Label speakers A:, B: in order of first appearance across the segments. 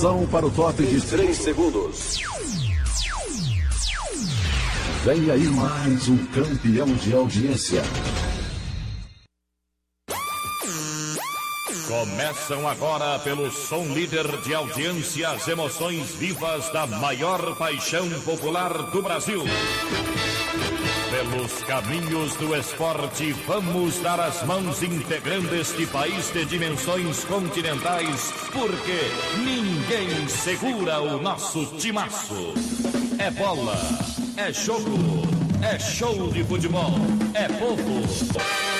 A: Para o top de 3 segundos. Vem aí mais um campeão de audiência.
B: Começam agora pelo som líder de audiência as emoções vivas da maior paixão popular do Brasil. Pelos caminhos do esporte, vamos dar as mãos integrando este país de dimensões continentais, porque ninguém segura o nosso timaço. É bola, é jogo, é show de futebol, é povo.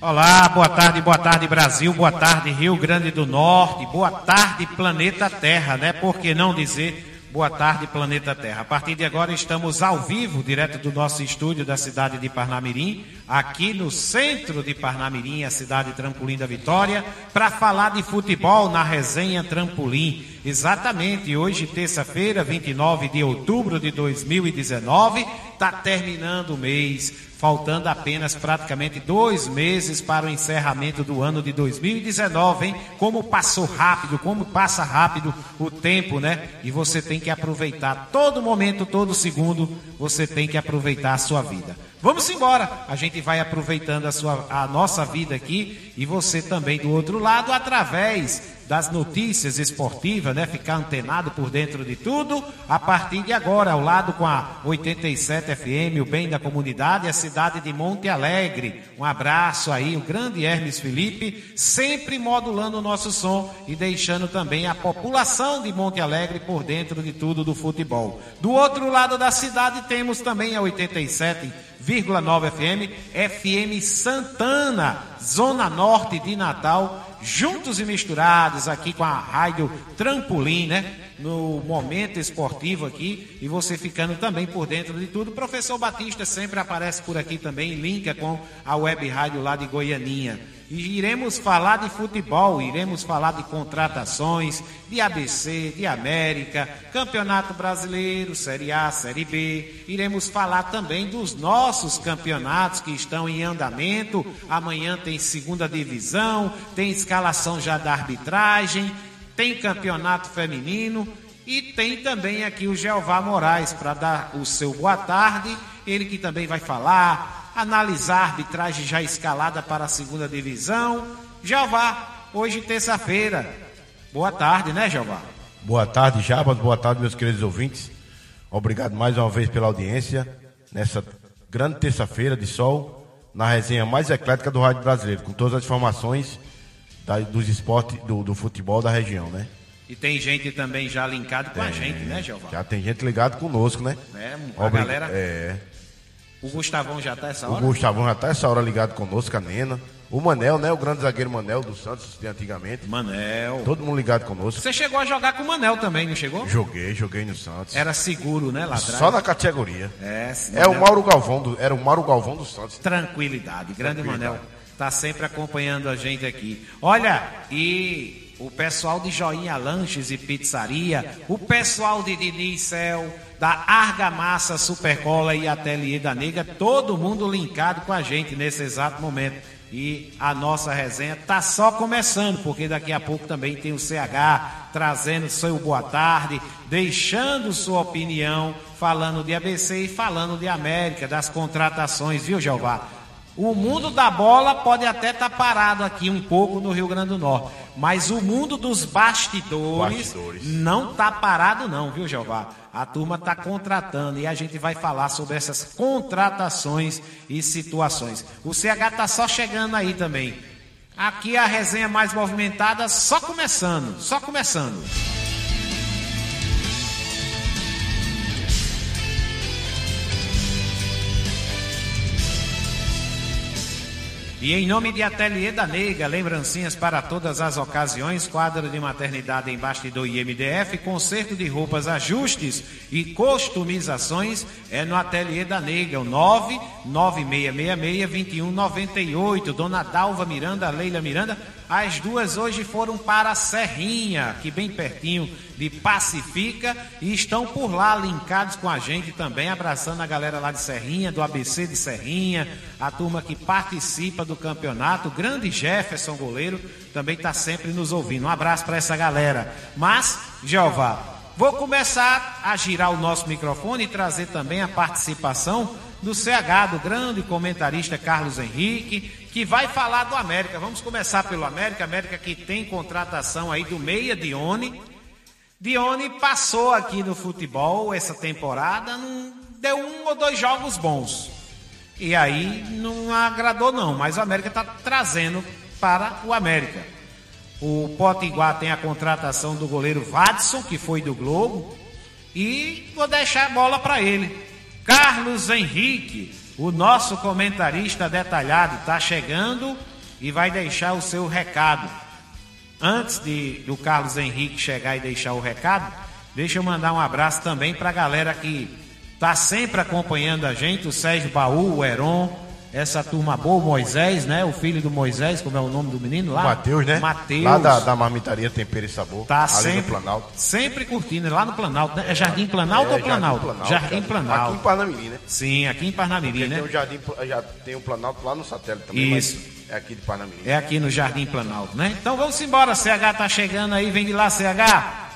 C: Olá, boa tarde, boa tarde Brasil, boa tarde Rio Grande do Norte, boa tarde planeta Terra, né? Por que não dizer boa tarde planeta Terra? A partir de agora estamos ao vivo, direto do nosso estúdio da cidade de Parnamirim, aqui no centro de Parnamirim, a cidade Trampolim da Vitória, para falar de futebol na resenha Trampolim. Exatamente, hoje, terça-feira, 29 de outubro de 2019, está terminando o mês faltando apenas praticamente dois meses para o encerramento do ano de 2019, hein? Como passou rápido, como passa rápido o tempo, né? E você tem que aproveitar todo momento, todo segundo, você tem que aproveitar a sua vida. Vamos embora. A gente vai aproveitando a, sua, a nossa vida aqui e você também do outro lado através das notícias esportivas, né? Ficar antenado por dentro de tudo. A partir de agora, ao lado com a 87 FM, o bem da comunidade, a cidade de Monte Alegre. Um abraço aí, o grande Hermes Felipe, sempre modulando o nosso som e deixando também a população de Monte Alegre por dentro de tudo do futebol. Do outro lado da cidade temos também a 87 101,9 FM, FM Santana, Zona Norte de Natal, juntos e misturados aqui com a Rádio Trampolim, né? No momento esportivo aqui, e você ficando também por dentro de tudo. O professor Batista sempre aparece por aqui também, linka com a web rádio lá de Goianinha. E iremos falar de futebol, iremos falar de contratações, de ABC, de América, Campeonato Brasileiro, Série A, Série B. Iremos falar também dos nossos campeonatos que estão em andamento. Amanhã tem segunda divisão, tem escalação já da arbitragem, tem campeonato feminino e tem também aqui o Jeová Moraes para dar o seu boa tarde. Ele que também vai falar analisar a arbitragem já escalada para a segunda divisão. Jeová, hoje terça-feira. Boa tarde, né, Jeová?
D: Boa tarde, Jabas. Boa tarde, meus queridos ouvintes. Obrigado mais uma vez pela audiência nessa grande terça-feira de sol, na resenha mais eclética do Rádio Brasileiro, com todas as informações da, dos esportes, do, do, futebol da região, né?
C: E tem gente também já linkado com a gente, né, Jeová?
D: Já tem gente ligado conosco, né?
C: É, a Obrig... galera.
D: É.
C: O Gustavão já tá essa hora?
D: O Gustavão já tá essa hora ligado conosco, a Nena. O Manel, né? O grande zagueiro Manel do Santos de antigamente.
C: Manel.
D: Todo mundo ligado conosco.
C: Você chegou a jogar com o Manel também, não chegou?
D: Joguei, joguei no Santos.
C: Era seguro, né, lá atrás?
D: Só na categoria.
C: É,
D: é o Mauro Galvão do, era o Mauro Galvão do Santos.
C: Tranquilidade, grande Tranquilidade. Manel. Tá sempre acompanhando a gente aqui. Olha, e o pessoal de Joinha Lanches e Pizzaria, o pessoal de Diniz Céu, da Argamassa Supercola e Ateliê da Negra, todo mundo linkado com a gente nesse exato momento. E a nossa resenha está só começando, porque daqui a pouco também tem o CH trazendo seu boa tarde, deixando sua opinião, falando de ABC e falando de América, das contratações, viu, Jeová? O mundo da bola pode até estar tá parado aqui um pouco no Rio Grande do Norte, mas o mundo dos bastidores, bastidores. não está parado não, viu, Jeová? A turma está contratando e a gente vai falar sobre essas contratações e situações. O CH está só chegando aí também. Aqui a resenha mais movimentada só começando, só começando. E em nome de Ateliê da Neiga, lembrancinhas para todas as ocasiões, quadro de maternidade em bastidor IMDF, conserto de roupas, ajustes e customizações é no Ateliê da Neiga, o 99666-2198. Dona Dalva Miranda, Leila Miranda, as duas hoje foram para Serrinha, aqui bem pertinho de Pacifica, e estão por lá linkados com a gente também, abraçando a galera lá de Serrinha, do ABC de Serrinha, a turma que participa do campeonato, o grande Jefferson goleiro, também está sempre nos ouvindo. Um abraço para essa galera. Mas, Jeová, vou começar a girar o nosso microfone e trazer também a participação do CH, do grande comentarista Carlos Henrique, que vai falar do América. Vamos começar pelo América, América que tem contratação aí do Meia Dione. Dione passou aqui no futebol essa temporada, não deu um ou dois jogos bons. E aí não agradou não, mas o América está trazendo para o América. O Potiguar tem a contratação do goleiro Vadson, que foi do Globo, e vou deixar a bola para ele. Carlos Henrique, o nosso comentarista detalhado, está chegando e vai deixar o seu recado. Antes de do Carlos Henrique chegar e deixar o recado, deixa eu mandar um abraço também para a galera que está sempre acompanhando a gente, o Sérgio Baú, o Heron, essa turma boa, o Moisés, né? O filho do Moisés, como é o nome do menino lá?
D: Matheus, né?
C: Matheus.
D: Lá da, da Marmitaria Tempero e Sabor.
C: Tá
D: ali
C: sempre,
D: no Planalto.
C: sempre curtindo, lá no Planalto, né? É Jardim Planalto
D: É,
C: ou Planalto?
D: Jardim Planalto,
C: Jardim
D: Aqui em
C: Planalto.
D: Parnamirim, né?
C: Sim, aqui em Parnamirim,
D: Porque
C: né?
D: tem um jardim, já tem um Planalto lá no satélite também.
C: Isso.
D: mas É aqui de Parnamirim.
C: É aqui no Jardim Planalto, né? Então vamos embora, CH tá chegando aí, vem de lá, CH.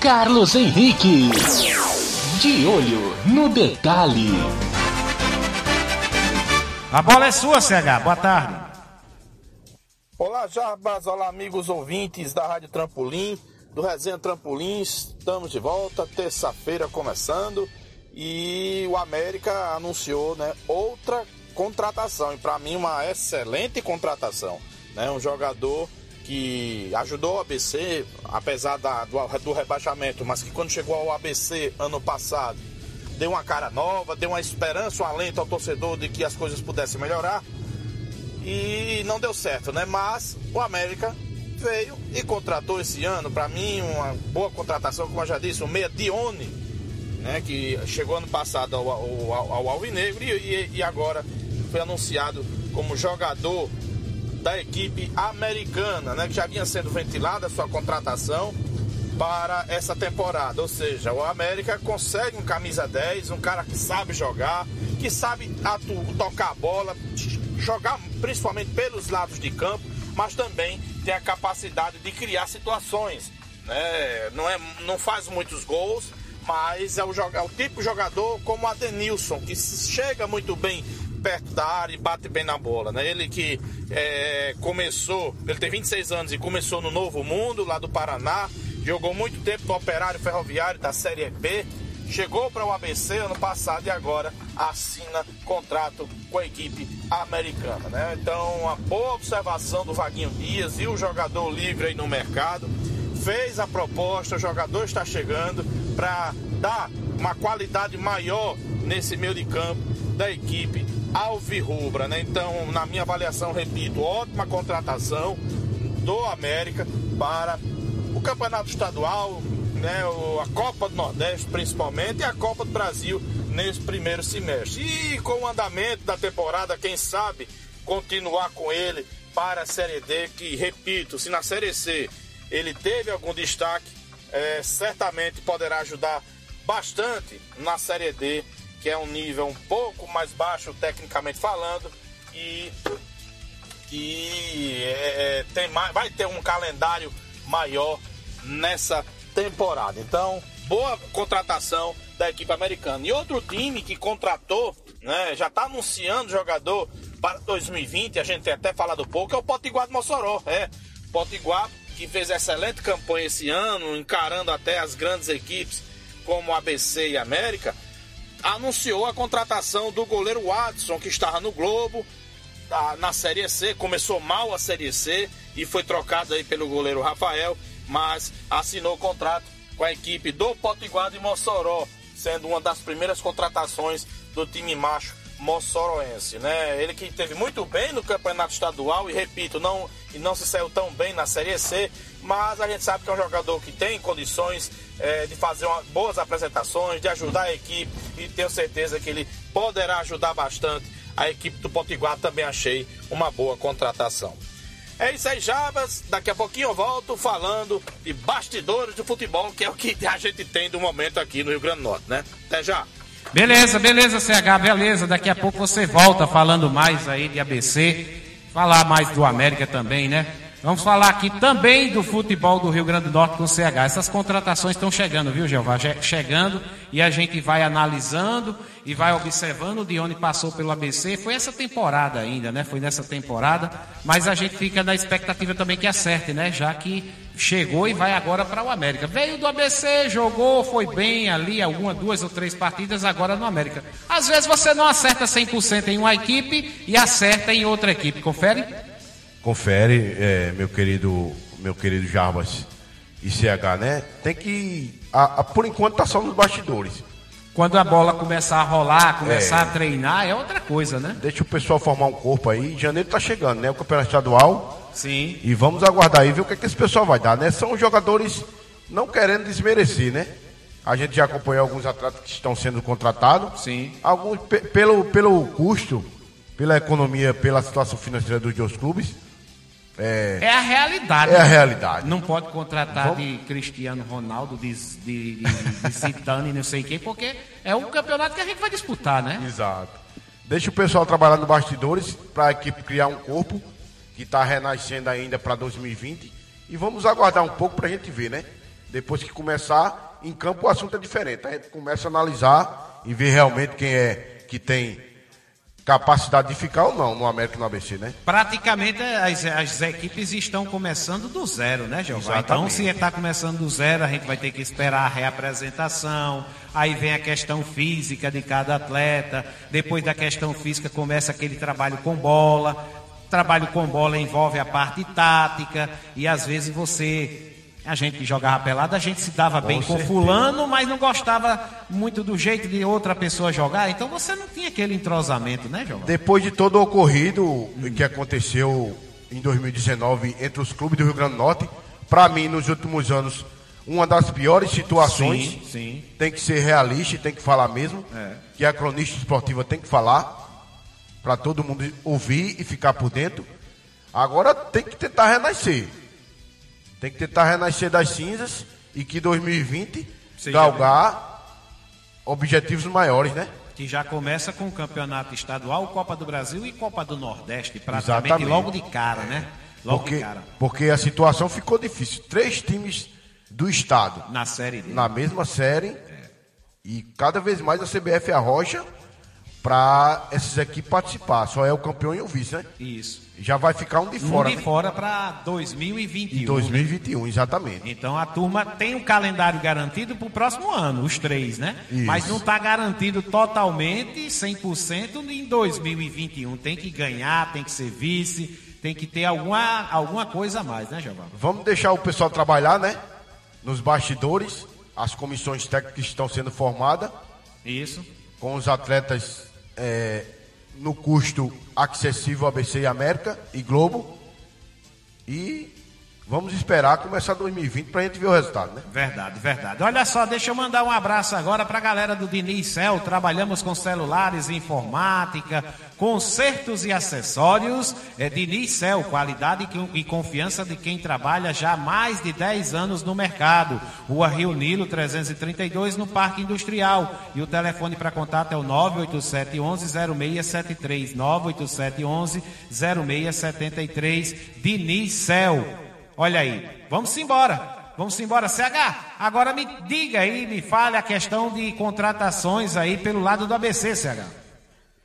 E: Carlos Henrique. De olho no detalhe.
C: A bola é sua, CH. Boa tarde.
F: Olá, Jarbas, olá, amigos ouvintes da Rádio Trampolim, do Resenha Trampolim. Estamos de volta, terça-feira começando e o América anunciou né, outra contratação e para mim uma excelente contratação. Né, um jogador que ajudou o ABC, apesar da, do, do rebaixamento, mas que quando chegou ao ABC ano passado deu uma cara nova, deu uma esperança, um alento ao torcedor de que as coisas pudessem melhorar e não deu certo, né? Mas o América veio e contratou esse ano, para mim, uma boa contratação, como eu já disse, o Meia Dione, né? Que chegou ano passado ao, ao, ao, Alvinegro e, e agora foi anunciado como jogador da equipe americana, né? Que já vinha sendo ventilada a sua contratação para essa temporada. Ou seja, o América consegue um camisa 10, um cara que sabe jogar, que sabe tocar a bola, jogar principalmente pelos lados de campo, mas também tem a capacidade de criar situações. Né? Não, é, não faz muitos gols, mas é o, é o tipo de jogador como o Adenilson, que chega muito bem perto da área e bate bem na bola, né? Ele que é, começou, ele tem 26 anos e começou no Novo Mundo, lá do Paraná, jogou muito tempo no Operário Ferroviário da Série B, chegou para o ABC ano passado e agora assina contrato com a equipe americana, né? Então, uma boa observação do Vaguinho Dias e o jogador livre aí no mercado. Fez a proposta, o jogador está chegando para dar uma qualidade maior nesse meio de campo da equipe alvirrubra, né? Então, na minha avaliação, repito, ótima contratação do América para o Campeonato Estadual, né, a Copa do Nordeste principalmente e a Copa do Brasil nesse primeiro semestre. E com o andamento da temporada, quem sabe continuar com ele para a Série D, que repito, se na Série C ele teve algum destaque, é, certamente poderá ajudar bastante na Série D, que é um nível um pouco mais baixo tecnicamente falando e que é, tem mais, vai ter um calendário maior nessa temporada. Então, boa contratação da equipe americana. E outro time que contratou, né, já está anunciando jogador para 2020, a gente tem até falado pouco, é o Potiguar de Mossoró. É, Potiguar que fez excelente campanha esse ano, encarando até as grandes equipes como ABC e América, anunciou a contratação do goleiro Watson, que estava no Globo, tá, na Série C, começou mal a Série C e foi trocado aí pelo goleiro Rafael, mas assinou contrato com a equipe do Potiguar de Mossoró, sendo uma das primeiras contratações do time macho moçoroense, né? Ele que teve muito bem no campeonato estadual e repito, não e não se saiu tão bem na Série C, mas a gente sabe que é um jogador que tem condições é, de fazer uma, boas apresentações, de ajudar a equipe e tenho certeza que ele poderá ajudar bastante a equipe do Potiguar. Também achei uma boa contratação. É isso aí, Jabas. Daqui a pouquinho eu volto falando de bastidores do futebol, que é o que a gente tem do momento aqui no Rio Grande do Norte, né? Até já.
C: Beleza, beleza, CH, beleza. Daqui a pouco você volta falando mais aí de ABC, falar mais do América também, né? Vamos falar aqui também do futebol do Rio Grande do Norte com o CH. Essas contratações estão chegando, viu, Jeová? Chegando e a gente vai analisando e vai observando de onde passou pelo ABC. Foi essa temporada ainda, né? Foi nessa temporada, mas a gente fica na expectativa também que acerte, né? Já que chegou e vai agora para o América. Veio do ABC, jogou, foi bem ali, alguma, duas ou três partidas, agora no América. Às vezes você não acerta 100% em uma equipe e acerta em outra equipe. Confere?
D: Confere, é, meu querido, meu querido Jarbas e CH, né? Tem que, a, a, por enquanto, tá só nos bastidores.
C: Quando a bola começar a rolar, começar é, a treinar, é outra coisa, né?
D: Deixa o pessoal formar um corpo aí. Janeiro tá chegando, né? O campeonato estadual.
C: Sim.
D: E vamos aguardar aí ver o que, é que esse pessoal vai dar, né? São jogadores não querendo desmerecer, né? A gente já acompanhou alguns atletas que estão sendo contratados.
C: Sim.
D: Alguns pelo, pelo custo, pela economia, pela situação financeira dos dois clubes.
C: É, é a realidade.
D: É a realidade.
C: Não pode contratar Vamos... de Cristiano Ronaldo, de, de, de, de Zidane, não sei quem, porque é um campeonato que a gente vai disputar, né?
D: Exato. Deixa o pessoal trabalhar no bastidores para a equipe criar um corpo que está renascendo ainda para 2020. E vamos aguardar um pouco para a gente ver, né? Depois que começar, em campo o assunto é diferente. A gente começa a analisar e ver realmente quem é que tem capacidade de ficar ou não no América e no ABC, né?
C: Praticamente as, as equipes estão começando do zero, né, Jeová? Então, se está começando do zero, a gente vai ter que esperar a reapresentação. Aí vem a questão física de cada atleta. Depois da questão física, começa aquele trabalho com bola. Trabalho com bola envolve a parte tática. E às vezes você a gente que jogava pelada, a gente se dava com bem certeza. com fulano, mas não gostava muito do jeito de outra pessoa jogar. Então você não tinha aquele entrosamento, né, João?
D: Depois de todo o ocorrido hum. que aconteceu em 2019 entre os clubes do Rio Grande do Norte, para mim, nos últimos anos, uma das piores situações.
C: Sim, sim.
D: Tem que ser realista e tem que falar mesmo.
C: É.
D: Que a cronista esportiva tem que falar. Para todo mundo ouvir e ficar por dentro. Agora tem que tentar renascer. Tem que tentar renascer das cinzas e que 2020 Seja galgar bem. objetivos maiores, né?
C: Que já começa com o campeonato estadual, Copa do Brasil e Copa do Nordeste, praticamente Exatamente. logo de cara, né? Logo
D: porque,
C: de cara.
D: Porque a situação ficou difícil. Três times do estado.
C: Na série dele.
D: Na mesma série. É. E cada vez mais a CBF arrocha para esses aqui participar. Só é o campeão e o vice, né?
C: Isso.
D: Já vai ficar um de fora.
C: Um de
D: né?
C: fora para 2021.
D: Em 2021, exatamente.
C: Então a turma tem um calendário garantido para o próximo ano, os três, né? Isso. Mas não está garantido totalmente, 100% em 2021. Tem que ganhar, tem que ser vice, tem que ter alguma, alguma coisa a mais, né, Giovanni?
D: Vamos deixar o pessoal trabalhar, né? Nos bastidores, as comissões técnicas estão sendo formadas.
C: Isso.
D: Com os atletas. É no custo acessível ABC e América e Globo. E vamos esperar começar 2020 para a gente ver o resultado, né?
C: Verdade, verdade. Olha só, deixa eu mandar um abraço agora para a galera do Diniz Cel. Trabalhamos com celulares, informática, consertos e acessórios. É Diniz Cel, qualidade e confiança de quem trabalha já há mais de 10 anos no mercado. Rua Rio Nilo 332 no Parque Industrial. E o telefone para contato é o 987 11 0673. 987 11 0673. Diniz Cel. Olha aí, vamos embora. Vamos embora, CH. Agora me diga aí, me fale a questão de contratações aí pelo lado do ABC, CH.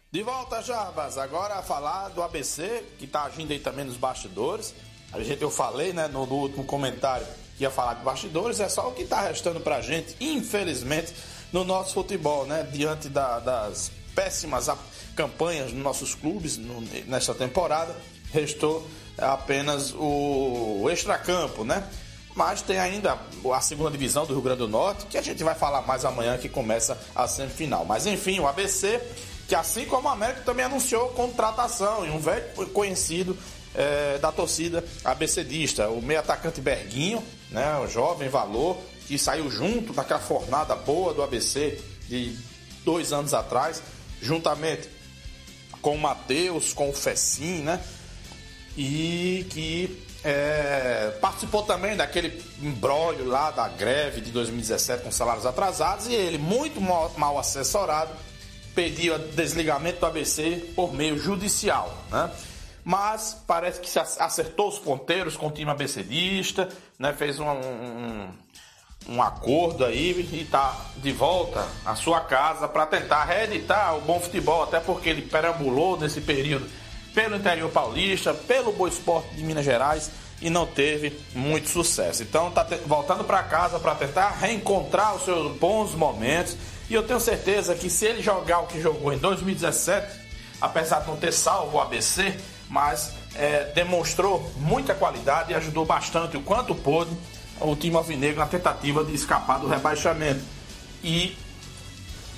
F: De volta, Jarbas. Agora a falar do ABC, que está agindo aí também nos bastidores. A gente, eu falei, né, no, no último comentário que ia falar de bastidores, é só o que está restando pra gente, infelizmente, no nosso futebol, né? Diante da, das péssimas campanhas nos nossos clubes no, nesta temporada, restou apenas o, o extracampo, né? mas tem ainda a segunda divisão do Rio Grande do Norte, que a gente vai falar mais amanhã que começa a semifinal. Mas enfim, o ABC, que assim como o América também anunciou contratação e um velho conhecido é, da torcida abcdista, o meio atacante Berguinho, né, o jovem valor, que saiu junto naquela fornada boa do ABC de dois anos atrás, juntamente com o Matheus, com o Fecim, né? E que é, participou também daquele embrólio lá da greve de 2017 com salários atrasados e ele, muito mal, assessorado, pediu desligamento do ABC por meio judicial, né? Mas parece que se acertou os ponteiros com o time abecedista, né? Fez um, um, um acordo aí e está de volta à sua casa para tentar reeditar o bom futebol, até porque ele perambulou nesse período pelo interior paulista, pelo Boa Esporte de Minas Gerais e não teve muito sucesso. Então está voltando para casa para tentar reencontrar os seus bons momentos e eu tenho certeza que se ele jogar o que jogou em 2017, apesar de não ter salvo o ABC, mas é, demonstrou muita qualidade e ajudou bastante o quanto pôde o time alvinegro na tentativa de escapar do rebaixamento. E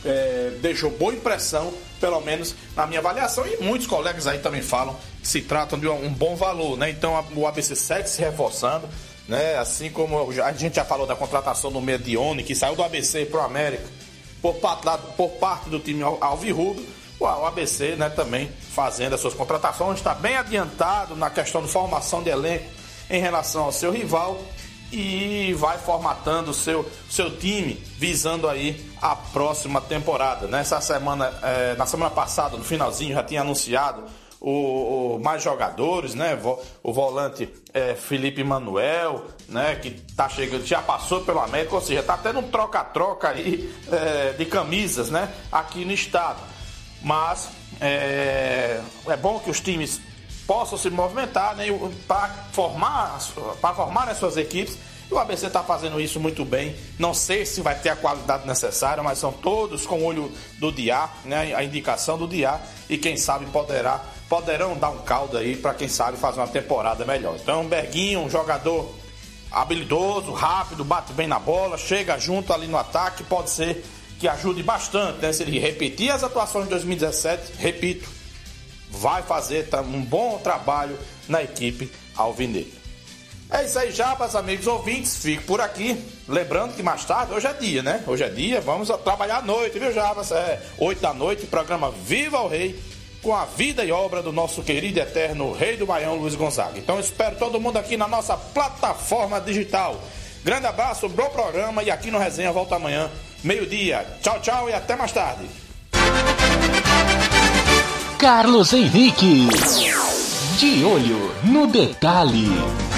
F: é, deixou boa impressão, pelo menos na minha avaliação, e muitos colegas aí também falam que se tratam de um, bom valor, né? Então o ABC segue se reforçando, né? Assim como a gente já falou da contratação do Medione, que saiu do ABC para o América, por parte, por parte do time Alvirrubro, o ABC né, também fazendo as suas contratações, está bem adiantado na questão de formação de elenco em relação ao seu rival e vai formatando o seu, seu time visando aí a próxima temporada. Nessa semana, é, na semana passada, no finalzinho, já tinha anunciado o, o mais jogadores, né? O volante é, Felipe Manuel, né? Que tá chegando, já passou pelo América, ou seja, tá tendo um troca-troca aí é, de camisas, né? Aqui no estado. Mas é, é bom que os times possam se movimentar né, para formar, para formar as suas equipes. O ABC está fazendo isso muito bem. Não sei se vai ter a qualidade necessária, mas são todos com o olho do Diá, né, a indicação do Diá. E quem sabe poderá, poderão dar um caldo aí para quem sabe fazer uma temporada melhor. Então, Berguinho, um jogador habilidoso, rápido, bate bem na bola, chega junto ali no ataque, pode ser que ajude bastante, né? Se ele repetir as atuações de 2017, repito, vai fazer um bom trabalho na equipe alvinegra. É isso aí, meus amigos ouvintes. Fico por aqui. Lembrando que mais tarde, hoje é dia, né? Hoje é dia, vamos trabalhar à noite, viu, Jabas? É 8 da noite, programa Viva o Rei, com a vida e obra do nosso querido e eterno Rei do Baião, Luiz Gonzaga. Então espero todo mundo aqui na nossa plataforma digital. Grande abraço, bom programa e aqui no Resenha volta amanhã, meio-dia. Tchau, tchau e até mais tarde.
E: Carlos Henrique. De olho no detalhe.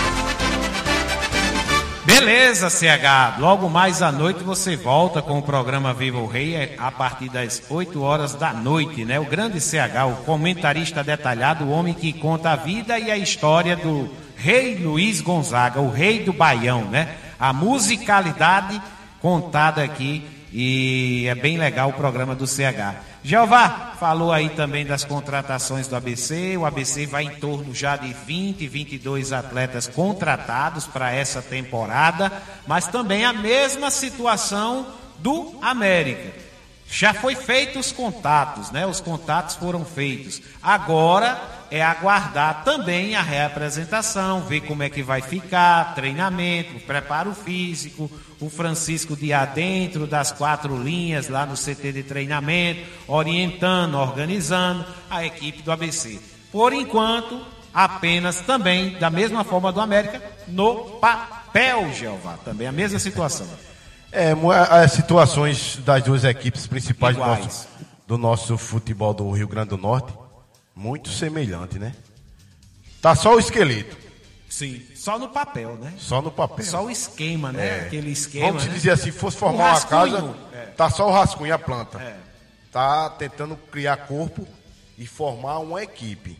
C: Beleza, CH. Logo mais à noite você volta com o programa Viva o Rei é a partir das 8 horas da noite, né? O grande CH, o comentarista detalhado, o homem que conta a vida e a história do Rei Luiz Gonzaga, o rei do Baião, né? A musicalidade contada aqui e é bem legal o programa do CH. Jeová falou aí também das contratações do ABC. O ABC vai em torno já de 20, 22 atletas contratados para essa temporada, mas também a mesma situação do América. Já foi feitos os contatos, né? Os contatos foram feitos. Agora é aguardar também a reapresentação, ver como é que vai ficar, treinamento, preparo físico, o Francisco de dentro das quatro linhas lá no CT de treinamento, orientando, organizando a equipe do ABC. Por enquanto, apenas também, da mesma forma do América, no papel, Jeová. Também a mesma situação.
D: É, as situações das duas equipes principais do nosso, do nosso futebol do Rio Grande do Norte muito semelhante, né? Tá só o esqueleto.
C: Sim, só no papel, né?
D: Só no papel.
C: Só o esquema, né? É. Aquele esquema.
D: Vamos
C: né?
D: dizer assim, fosse formar uma casa, é. tá só o rascunho, a planta. É. Tá tentando criar corpo e formar uma equipe.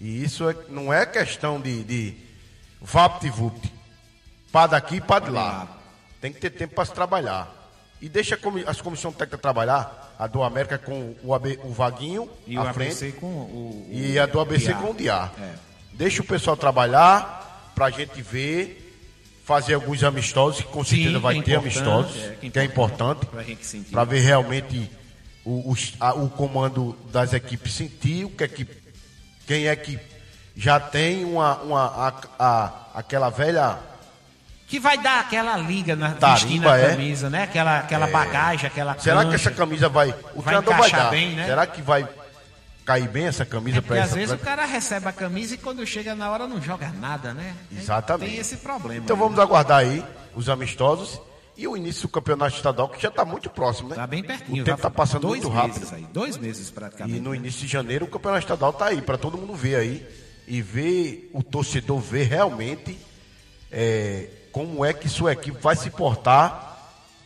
D: E isso é, não é questão de, de vapt-vupt. Pá daqui e pá de lá. Tem que ter tempo para se trabalhar. E deixa as comissões técnicas trabalhar. A do América com o, AB, o Vaguinho
C: e à o frente. ABC com o,
D: o, e a do ABC com o Diá. É. Deixa o pessoal trabalhar para a gente ver, fazer alguns amistosos, que com certeza
C: Sim,
D: vai
C: que é
D: ter
C: importante,
D: amistosos,
C: é,
D: que é importante,
C: Pra gente sentir.
D: para ver realmente o, os- a- o comando das equipes sentir o que é que quem é que já tem uma, uma a- a- aquela velha
C: Que vai dar aquela liga na
D: Tarimba, é?
C: camisa, né? Aquela, aquela bagagem, aquela
D: será que
C: cancha.
D: essa camisa vai o
C: Vai
D: treinador vai dar
C: bem, né?
D: será que vai cair bem essa camisa
C: É
D: para
C: porque às
D: essa
C: vezes o cara recebe a camisa e quando chega na hora não joga nada, né?
D: Exatamente.
C: Tem esse problema.
D: então
C: aí.
D: vamos aguardar aí os amistosos e o início do campeonato estadual que já está muito próximo né
C: Tá bem pertinho.
D: o tempo está passando
C: dois
D: muito rápido
C: Meses aí, dois meses praticamente.
D: E no início de janeiro o campeonato estadual tá aí, para todo mundo ver aí e ver o torcedor ver realmente é, como é que sua equipe vai se portar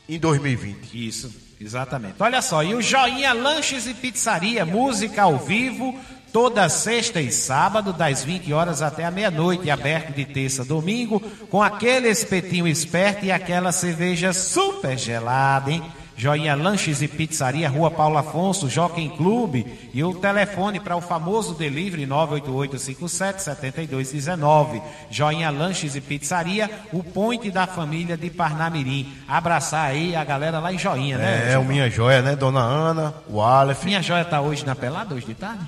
D: em 2020.
C: Isso, exatamente. Olha só, e o Joinha Lanches e Pizzaria, música ao vivo, toda sexta e sábado, das 20 horas até a meia-noite, aberto de terça a domingo, com aquele espetinho esperto e aquela cerveja super gelada, hein? Joinha Lanches e Pizzaria, Rua Paulo Afonso, Jockey Clube e o telefone para o famoso delivery 98857-7219. Joinha Lanches e Pizzaria, o point da família de Parnamirim. Abraçar aí a galera lá em Joinha, né?
D: É, o Minha Joia, né? Dona Ana, o Aleph,
C: Minha joia tá hoje na pelada, hoje de tarde?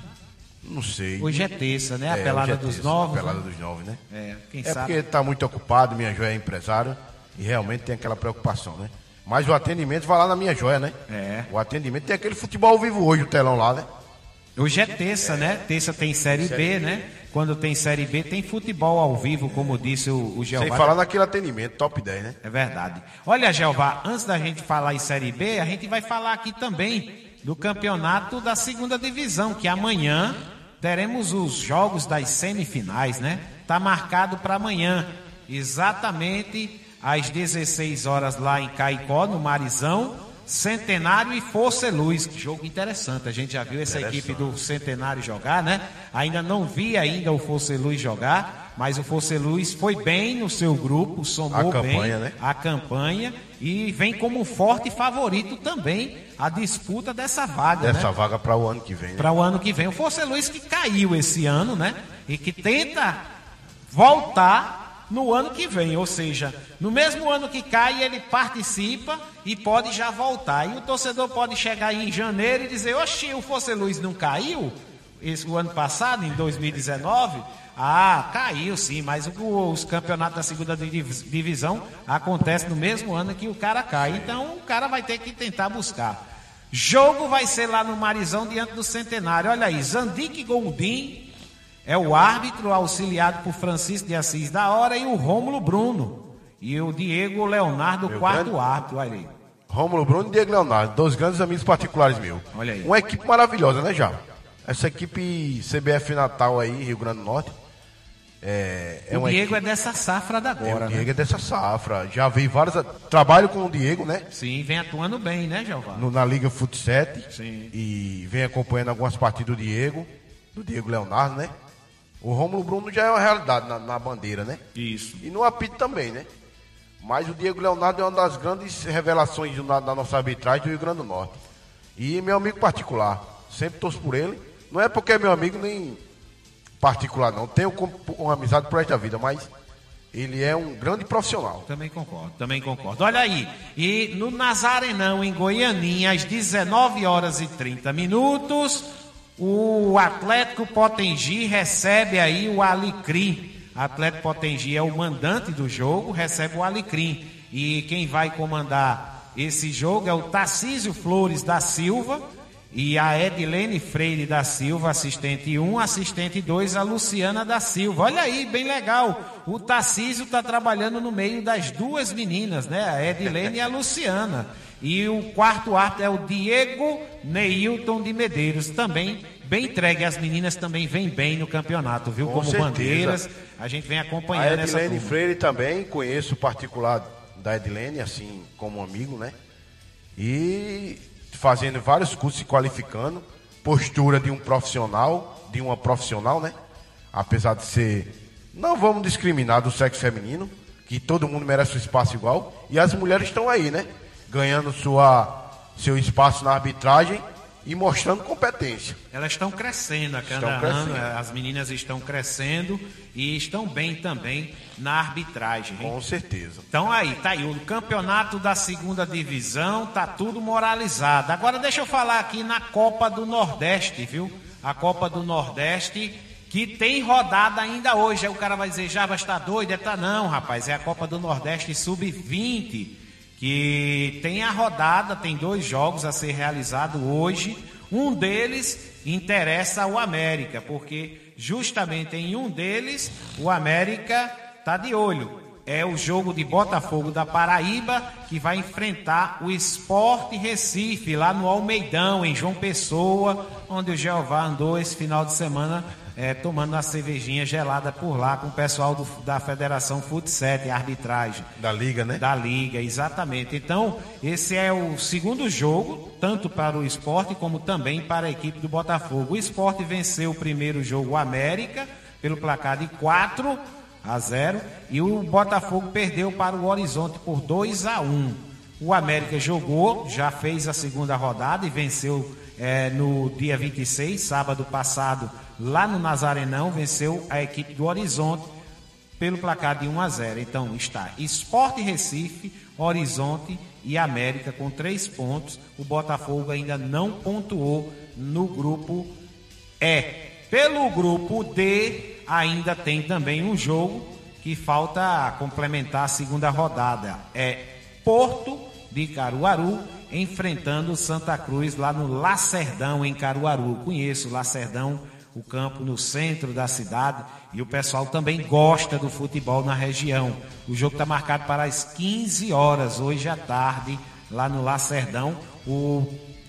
D: não sei.
C: Hoje é terça, né? A
D: É,
C: pelada
D: é
C: dos
D: terça,
C: novos.
D: A pelada
C: né?
D: dos novos, né?
C: É, quem
D: É
C: sabe.
D: porque tá muito ocupado, Minha Joia é empresário e realmente tem aquela preocupação, né? Mas o atendimento vai lá na Minha Joia, né?
C: É.
D: O atendimento tem aquele futebol ao vivo hoje, o telão lá, né?
C: Hoje é terça, né? Terça tem Série B, né? Quando tem Série B, tem futebol ao vivo, como disse o, o
D: Sem
C: Jeová.
D: falar naquele atendimento, top 10, né?
C: É verdade. Olha, Jeová, antes da gente falar em Série B, a gente vai falar aqui também do campeonato da segunda divisão, que amanhã teremos os jogos das semifinais, né? Tá marcado para amanhã, exatamente às 16 horas lá em Caicó, no Marizão. Centenário e Força Luz, que jogo interessante. A gente já viu essa equipe do Centenário jogar, né? Ainda não vi ainda o Força Luz jogar, mas o Força Luz foi bem no seu grupo, somou
D: A
C: bem
D: campanha, né?
C: a campanha e vem como forte favorito também a disputa dessa vaga,
D: Dessa
C: né?
D: vaga para o ano que vem, né?
C: Para o ano que vem. O Força Luz que caiu esse ano, né? E que tenta voltar no ano que vem, ou seja, no mesmo ano que cai, ele participa e pode já voltar. E o torcedor pode chegar aí em janeiro e dizer: Oxi, o Força e Luz não caiu? Esse, o ano passado, em 2019? Ah, caiu sim, mas os campeonatos da segunda div- divisão acontecem no mesmo ano que o cara cai. Então o cara vai ter que tentar buscar. Jogo vai ser lá no Marizão diante do Centenário. Olha aí, Zandique Goldim é o árbitro auxiliado por Francisco de Assis da Hora e o Rômulo Bruno. E o Diego Leonardo,
D: Meu
C: quarto
D: grande-
C: árbitro, olha aí.
D: Rômulo Bruno e Diego Leonardo, dois grandes amigos particulares meus.
C: Olha aí.
D: Uma equipe maravilhosa, né, já? Essa equipe CBF Natal aí, Rio Grande do Norte. É, é
C: o Diego
D: equipe,
C: é dessa safra da
D: é,
C: agora,
D: o
C: né?
D: Diego é dessa safra. Já vi vários. Trabalho com o Diego, né?
C: Sim, vem atuando bem, né,
D: no- na Liga Fut 7
C: Sim.
D: e vem acompanhando algumas partidas do Diego, do Diego Leonardo, né? O Rômulo Bruno já é uma realidade na, na bandeira, né?
C: Isso.
D: E no apito também, né? Mas o Diego Leonardo é uma das grandes revelações da, nossa arbitragem do Rio Grande do Norte. E meu amigo particular, sempre torço por ele. Não é porque é meu amigo nem particular, não. Tenho uma amizade por esta vida, mas ele é um grande profissional.
C: Também concordo, também concordo. Olha aí, e no Nazarenão, em Goianinha, às 19 horas e 30 minutos, o Atlético Potengi recebe aí o Alecrim. Atlético Potengi é o mandante do jogo, recebe o Alecrim. E quem vai comandar esse jogo é o Tarcísio Flores da Silva e a Edilene Freire da Silva, assistente 1, assistente 2, a Luciana da Silva. Olha aí, bem legal. O Tarcísio está trabalhando no meio das duas meninas, né? A Edilene e a Luciana. E o quarto árbitro é o Diego Neilton de Medeiros, também bem entregue. As meninas também vêm bem no campeonato, viu?
D: Com
C: Como
D: certeza.
C: bandeiras. A gente vem
D: A
C: acompanhando essa
D: Edilene
C: turma.
D: Freire também, conheço o particular da Edilene, assim como amigo, né? E fazendo vários cursos, se qualificando, postura de um profissional, de uma profissional, né? Apesar de ser, não vamos discriminar do sexo feminino, que todo mundo merece um espaço igual, e as mulheres estão aí, né? Ganhando sua, seu espaço na arbitragem e mostrando competência.
C: Elas estão crescendo a cada
D: Estão
C: ano,
D: crescendo.
C: as meninas estão crescendo e estão bem também na arbitragem. hein?
D: Com certeza.
C: Então aí, tá aí, o campeonato da segunda divisão, tá tudo moralizado. Agora deixa eu falar aqui na Copa do Nordeste, viu? A Copa do Nordeste, que tem rodada ainda hoje. Aí o cara vai dizer, já vai estar doido? É, tá não, rapaz, é a Copa do Nordeste Sub-20, que tem a rodada, tem dois jogos a ser realizado hoje. Um deles interessa ao América, porque justamente em um deles o América tá de olho. É o jogo de Botafogo da Paraíba que vai enfrentar o Esporte Recife lá no Almeidão, em João Pessoa, onde o Jeová andou esse final de semana eh, tomando uma cervejinha gelada por lá com o pessoal do- da Federação Futsal e Arbitragem.
D: Da Liga, né?
C: Da Liga, exatamente. Então, esse é o segundo jogo, tanto para o esporte como também para a equipe do Botafogo. O esporte venceu o primeiro jogo, o América, pelo placar de 4 a 0 e o Botafogo perdeu para o Horizonte por 2 a 1. O América jogou, já fez a segunda rodada e venceu eh, no dia 26, sábado passado, lá no Nazarenão, venceu a equipe do Horizonte pelo placar de 1 a 0. Então está Esporte Recife, Horizonte e América com três pontos. O Botafogo ainda não pontuou no grupo E. Pelo grupo D, ainda tem também um jogo que falta complementar a segunda rodada. É Porto de Caruaru enfrentando Santa Cruz lá no Lacerdão, em Caruaru. Conheço Lacerdão, o campo no centro da cidade, e o pessoal também gosta do futebol na região. O jogo está marcado para as 15 horas, hoje à tarde, lá no Lacerdão. O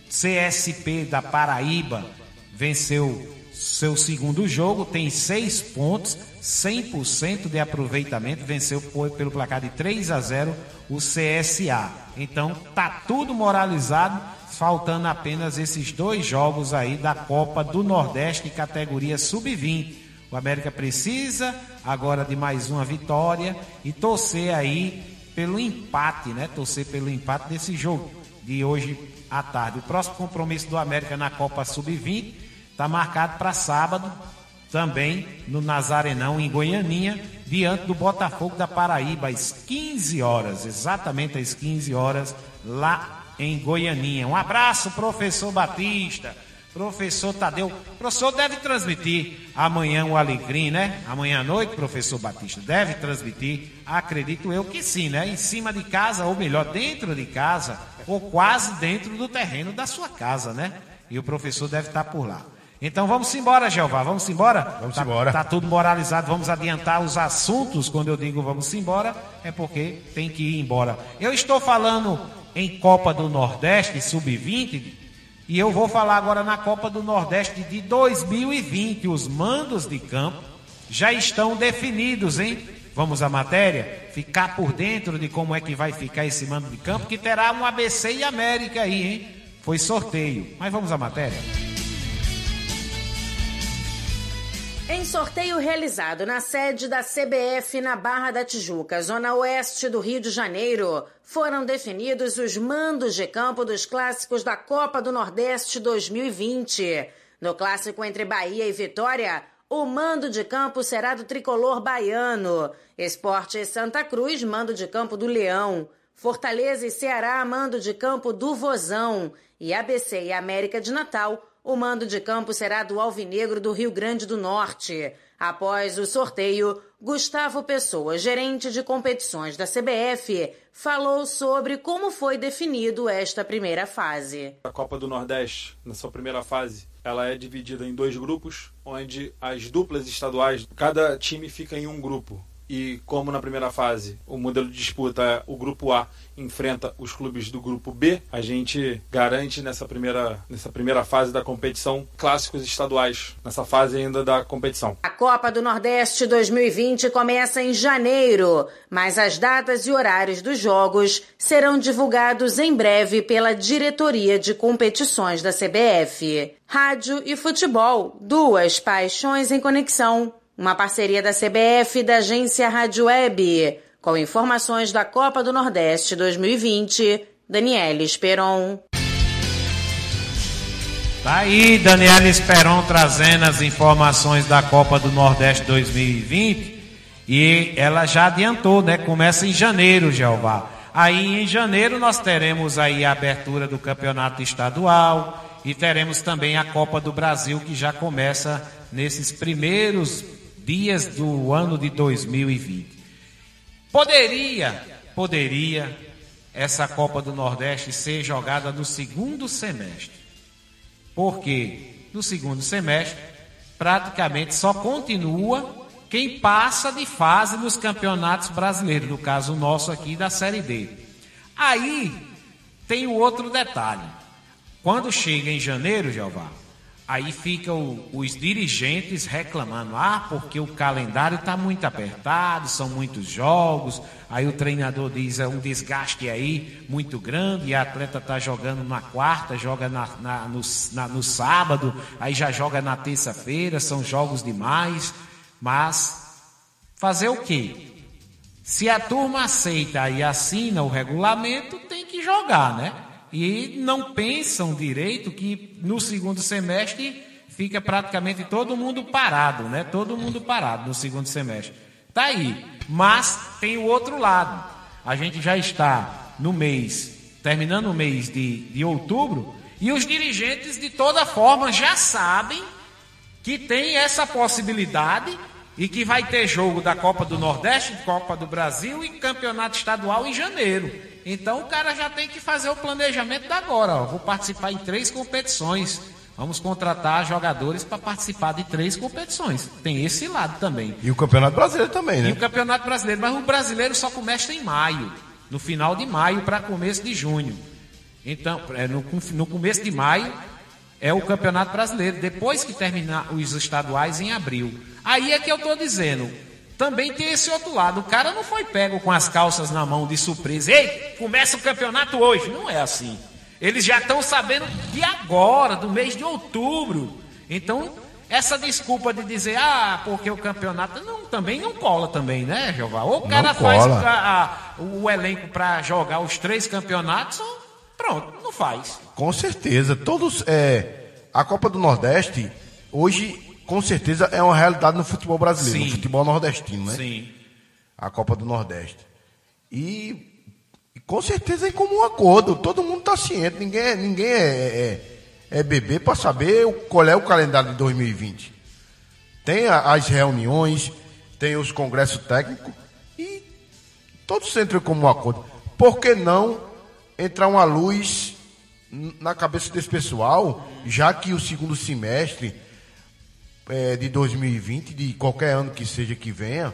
C: CSP da Paraíba venceu seu segundo jogo, tem seis pontos, 100% de aproveitamento, venceu pelo placar de 3 a 0 o CSA. Então tá tudo moralizado, faltando apenas esses dois jogos aí da Copa do Nordeste categoria sub-20. O América precisa agora de mais uma vitória e torcer aí pelo empate, né? Torcer pelo empate desse jogo de hoje à tarde. O próximo compromisso do América na Copa Sub-20 está marcado para sábado, também no Nazarenão, em Goianinha, diante do Botafogo da Paraíba, às 15 horas, exatamente às 15 horas, lá em Goianinha. Um abraço, professor Batista. Professor Tadeu, o professor deve transmitir amanhã o Alecrim, né? Amanhã à noite, professor Batista, deve transmitir, acredito eu que sim, né? Em cima de casa, ou melhor, dentro de casa, ou quase dentro do terreno da sua casa, né? E o professor deve estar por lá. Então vamos embora, Jeová, vamos embora?
D: Vamos
C: tá,
D: embora.
C: Tá tudo moralizado, vamos adiantar os assuntos. Quando eu digo vamos embora, é porque tem que ir embora. Eu estou falando em Copa do Nordeste, Sub-20, e eu vou falar agora na Copa do Nordeste de 2020. Os mandos de campo já estão definidos, hein? Vamos à matéria? Ficar por dentro de como é que vai ficar esse mando de campo, que terá um ABC e América aí, hein? Foi sorteio. Mas vamos à matéria?
G: Em sorteio realizado na sede da CBF na Barra da Tijuca, zona oeste do Rio de Janeiro, foram definidos os mandos de campo dos clássicos da Copa do Nordeste 2020. No clássico entre Bahia e Vitória, o mando de campo será do tricolor baiano. Esporte Santa Cruz, mando de campo do Leão. Fortaleza e Ceará, mando de campo do Vozão. E ABC e América de Natal, o mando de campo será do Alvinegro do Rio Grande do Norte. Após o sorteio, Gustavo Pessoa, gerente de competições da CBF, falou sobre como foi definido esta primeira fase.
H: A Copa do Nordeste, na sua primeira fase, ela é dividida em dois grupos, onde as duplas estaduais, cada time fica em um grupo. E como na primeira fase o modelo de disputa é o grupo A enfrenta os clubes do grupo B, a gente garante nessa primeira, nessa primeira fase da competição clássicos estaduais, nessa fase ainda da competição.
G: A Copa do Nordeste 2020 começa em janeiro, mas as datas e horários dos jogos serão divulgados em breve pela Diretoria de Competições da CBF. Rádio e futebol, duas paixões em conexão. Uma parceria da CBF e da agência Rádio Web. Com informações da Copa do Nordeste 2020, Daniela Esperon.
C: Tá aí, Daniela Esperon trazendo as informações da Copa do Nordeste 2020. E ela já adiantou, né? Começa em janeiro, Jeová. Aí em janeiro nós teremos aí a abertura do campeonato estadual e teremos também a Copa do Brasil que já começa nesses primeiros dias do ano de 2020. Poderia, poderia essa Copa do Nordeste ser jogada no segundo semestre. Porque no segundo semestre praticamente só continua quem passa de fase nos campeonatos brasileiros, no caso nosso aqui da Série D. Aí tem o outro detalhe. Quando chega em janeiro, Jeová, Aí ficam os dirigentes reclamando, ah, porque o calendário está muito apertado, são muitos jogos. Aí o treinador diz, é um desgaste aí muito grande, e a atleta está jogando na quarta, joga na, na, no, na, no sábado, aí já joga na terça-feira, são jogos demais. Mas fazer o quê? Se a turma aceita e assina o regulamento, tem que jogar, né? E não pensam direito que no segundo semestre fica praticamente todo mundo parado, né? Todo mundo parado no segundo semestre. Tá aí. Mas tem o outro lado. A gente já está no mês, terminando o mês de, de outubro, e os dirigentes de toda forma já sabem que tem essa possibilidade e que vai ter jogo da Copa do Nordeste, Copa do Brasil e Campeonato Estadual em janeiro. Então o cara já tem que fazer o planejamento da agora. Ó. Vou participar em três competições. Vamos contratar jogadores para participar de três competições. Tem esse lado também.
D: E o Campeonato Brasileiro também, né?
C: E o Campeonato Brasileiro. Mas o brasileiro só começa em maio. No final de maio para começo de junho. Então, é, no, no começo de maio é o Campeonato Brasileiro. Depois que terminar os estaduais em abril. Aí é que eu estou dizendo. Também tem esse outro lado. O cara não foi pego com as calças na mão de surpresa. Ei, começa o campeonato hoje. Não é assim. Eles já estão sabendo de agora, do mês de outubro. Então, essa desculpa de dizer, ah, porque o campeonato não, também não cola também, né, Jeová? Ou o cara faz o, a, o elenco para jogar os três campeonatos, ou pronto, não faz.
D: Com certeza. Todos. É, a Copa do Nordeste, hoje com certeza é uma realidade no futebol brasileiro, Sim. no futebol nordestino, né?
C: Sim.
D: A Copa do Nordeste. E, com certeza é como um acordo, todo mundo está ciente, ninguém, é, ninguém é, é, é bebê para saber qual é o calendário de 2020. Tem a, as reuniões, tem os congressos técnicos e todos entram como um acordo. Por que não entrar uma luz na cabeça desse pessoal, já que o segundo semestre é, de 2020, de qualquer ano que seja que venha,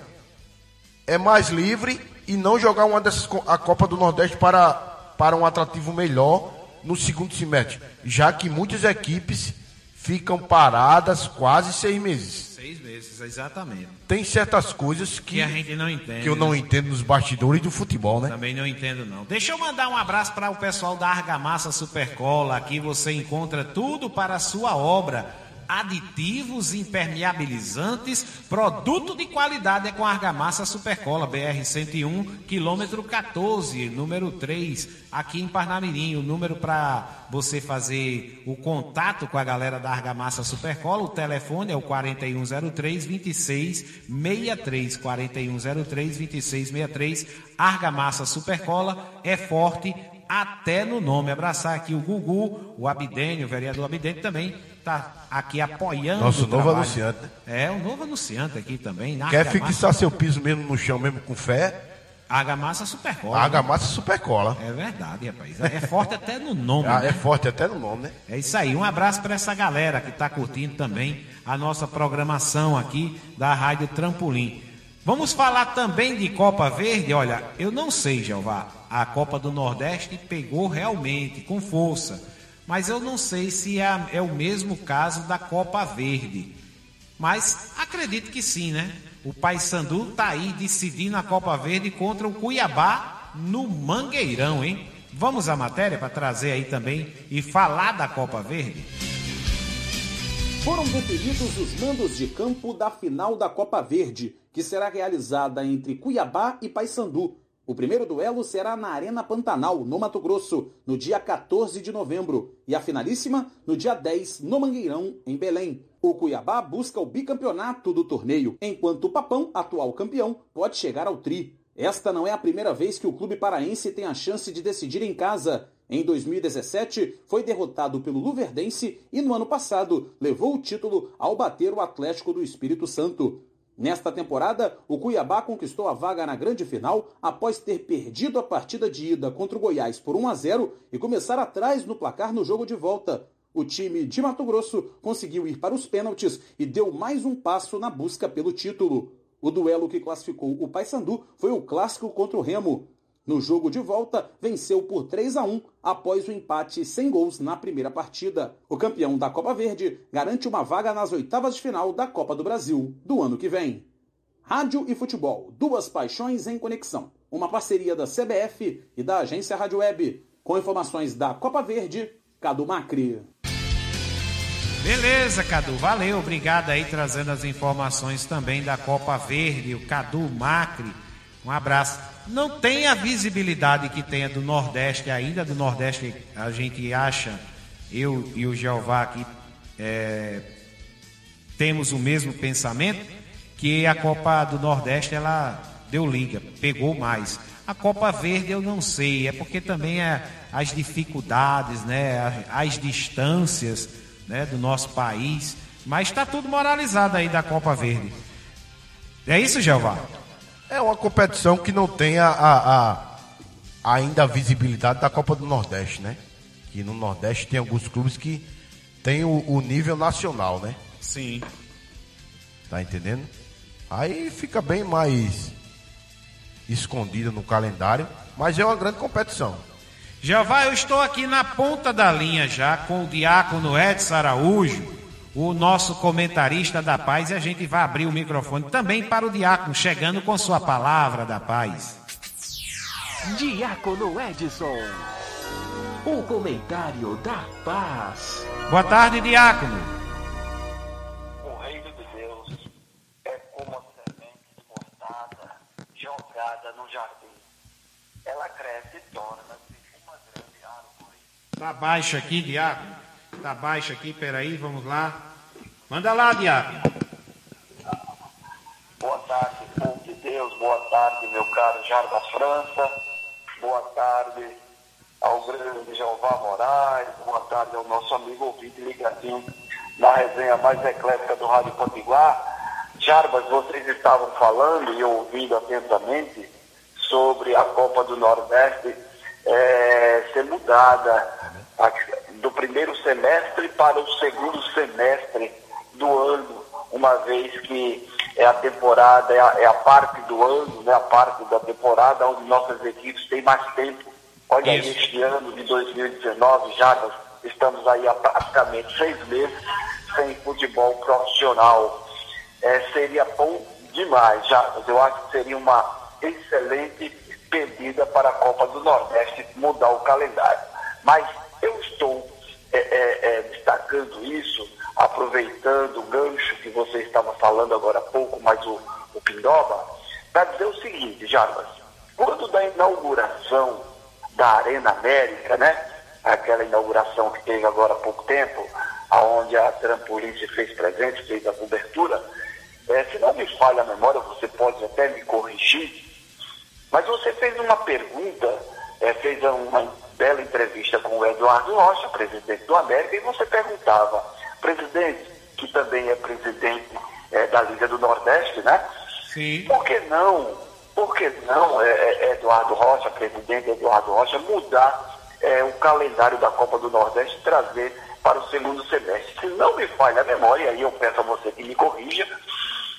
D: é mais livre e não jogar uma dessas, a Copa do Nordeste para, para um atrativo melhor no segundo semestre, já que muitas equipes ficam paradas quase seis meses.
C: Seis meses, exatamente.
D: Tem certas coisas que,
C: que a gente não entende.
D: Que eu não entendo nos bastidores do futebol, né?
C: Também não entendo, não. Deixa eu mandar um abraço para o pessoal da Argamassa Supercola. Aqui você encontra tudo para a sua obra aditivos impermeabilizantes, produto de qualidade é com argamassa Supercola, BR-101, quilômetro 14, número 3, aqui em Parnamirim. O número para você fazer o contato com a galera da Argamassa Supercola, o telefone é o 4103-2663, 4103-2663. Argamassa Supercola é forte até no nome. Abraçar aqui o Gugu, o Abdênio, o vereador Abdênio também está aqui apoiando
D: Nosso novo trabalho. anunciante.
C: É, o novo anunciante aqui também.
D: Quer fixar seu piso mesmo no chão, mesmo com fé?
C: Argamassa Supercola.
D: Argamassa né? Supercola.
C: É verdade, rapaz. É forte até no nome. Ah,
D: né? É forte até no nome, né?
C: É isso aí. Um abraço para essa galera que está curtindo também a nossa programação aqui da Rádio Trampolim. Vamos falar também de Copa Verde. Olha, eu não sei, Jeová. A Copa do Nordeste pegou realmente com força mas eu não sei se é, é o mesmo caso da Copa Verde. Mas acredito que sim, né? O Paysandu está aí decidindo a Copa Verde contra o Cuiabá no Mangueirão, hein? Vamos à matéria para trazer aí também e falar da Copa Verde.
I: Foram definidos os mandos de campo da final da Copa Verde, que será realizada entre Cuiabá e Paysandu. O primeiro duelo será na Arena Pantanal, no Mato Grosso, no dia 14 de novembro, e a finalíssima no dia 10, no Mangueirão, em Belém. O Cuiabá busca o bicampeonato do torneio, enquanto o Papão, atual campeão, pode chegar ao tri. Esta não é a primeira vez que o clube paraense tem a chance de decidir em casa. Em 2017, foi derrotado pelo Luverdense e no ano passado levou o título ao bater o Atlético do Espírito Santo. Nesta temporada, o Cuiabá conquistou a vaga na grande final após ter perdido a partida de ida contra o Goiás por 1 a 0 e começar atrás no placar no jogo de volta. O time de Mato Grosso conseguiu ir para os pênaltis e deu mais um passo na busca pelo título. O duelo que classificou o Paysandu foi o clássico contra o Remo. No jogo de volta, venceu por 3 a 1 após o empate sem gols na primeira partida. O campeão da Copa Verde garante uma vaga nas oitavas de final da Copa do Brasil do ano que vem. Rádio e futebol, duas paixões em conexão. Uma parceria da CBF e da agência Rádio Web. Com informações da Copa Verde, Cadu Macri.
C: Beleza, Cadu. Valeu, obrigado aí trazendo as informações também da Copa Verde, o Cadu Macri. Um abraço não tem a visibilidade que tem do Nordeste ainda. Do Nordeste a gente acha, eu e o Jeová aqui é, temos o mesmo pensamento, que a Copa do Nordeste ela deu liga, pegou mais. A Copa Verde eu não sei, é porque também é as dificuldades, né, as, as distâncias né, do nosso país, mas está tudo moralizado aí da Copa Verde. É isso, Jeová?
D: É uma competição que não tem a, a, a, ainda a visibilidade da Copa do Nordeste, né? Que no Nordeste tem alguns clubes que tem o, o nível nacional, né?
C: Sim.
D: Tá entendendo? Aí fica bem mais escondida no calendário, mas é uma grande competição.
C: Jeová, eu estou aqui na ponta da linha já com o diácono Edson Araújo o nosso comentarista da paz e a gente vai abrir o microfone também para o diácono, chegando com sua palavra da paz.
E: Diácono Edson, o comentário da paz.
C: Boa tarde, diácono.
J: O reino de Deus é como a semente cortada, jogada no jardim. Ela cresce e torna-se uma grande árvore.
C: Tá baixo aqui, diácono. Tá baixo aqui, peraí, vamos lá. Manda lá, Diabo.
J: Boa tarde, povo de Deus. Boa tarde, meu caro Jarbas França. Boa tarde ao grande Jeová Moraes. Boa tarde ao nosso amigo ouvinte ligadinho na resenha mais eclética do Rádio Potiguar. Jarbas, vocês estavam falando e ouvindo atentamente sobre a Copa do Nordeste é, ser mudada do primeiro semestre para o segundo semestre do ano, uma vez que é a temporada, é a, é a parte do ano, né, a parte da temporada onde nossas equipes têm mais tempo. Olha Isso. este ano de 2019, já nós estamos aí há praticamente seis meses sem futebol profissional. É, seria bom demais, já, eu acho que seria uma excelente pedida para a Copa do Nordeste mudar o calendário. Mas eu estou é, é, é, destacando isso, aproveitando o gancho que você estava falando agora há pouco, mas o, o Pindoba, para dizer o seguinte, Jarbas, quando da inauguração da Arena América, né? Aquela inauguração que teve agora há pouco tempo, aonde a Trampolim se fez presente, fez a cobertura, é, se não me falha a memória, você pode até me corrigir, mas você fez uma pergunta, é, fez uma bela entrevista com o Eduardo Rocha, presidente do América, e você perguntava, presidente, que também é presidente é, da Liga do Nordeste, né?
C: Sim.
J: Por que não, por que não, é, é, Eduardo Rocha, presidente Eduardo Rocha, mudar é, o calendário da Copa do Nordeste e trazer para o segundo semestre? Se não me falha a memória, aí eu peço a você que me corrija,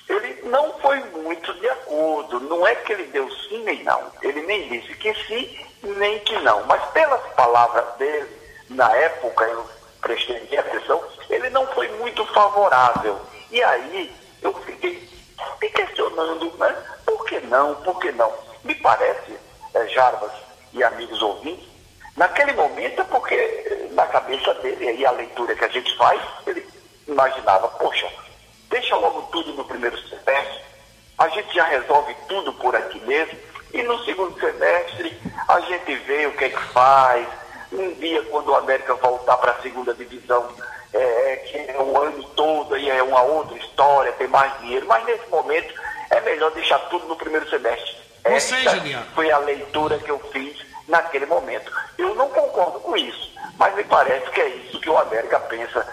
J: ele não foi muito de acordo. Não é que ele deu sim nem não. Ele nem disse que sim nem que não. Mas pelas palavras dele, na época, eu prestei atenção, ele não foi muito favorável. E aí eu fiquei me questionando, né? Por que não? Por que não? Me parece, é, Jarbas e amigos ouvintes, naquele momento é porque eh, na cabeça dele, aí a leitura que a gente faz, ele imaginava, poxa, deixa logo tudo no primeiro semestre, a gente já resolve tudo por aqui mesmo, E no segundo semestre, a gente vê o que é que faz. Um dia, quando o América voltar para a segunda divisão, é, é, que é o ano todo e é uma outra história, tem mais dinheiro. Mas nesse momento, é melhor deixar tudo no primeiro semestre. Essa foi a leitura que eu fiz naquele momento. Eu não concordo com isso, mas me parece que é isso que o América pensa,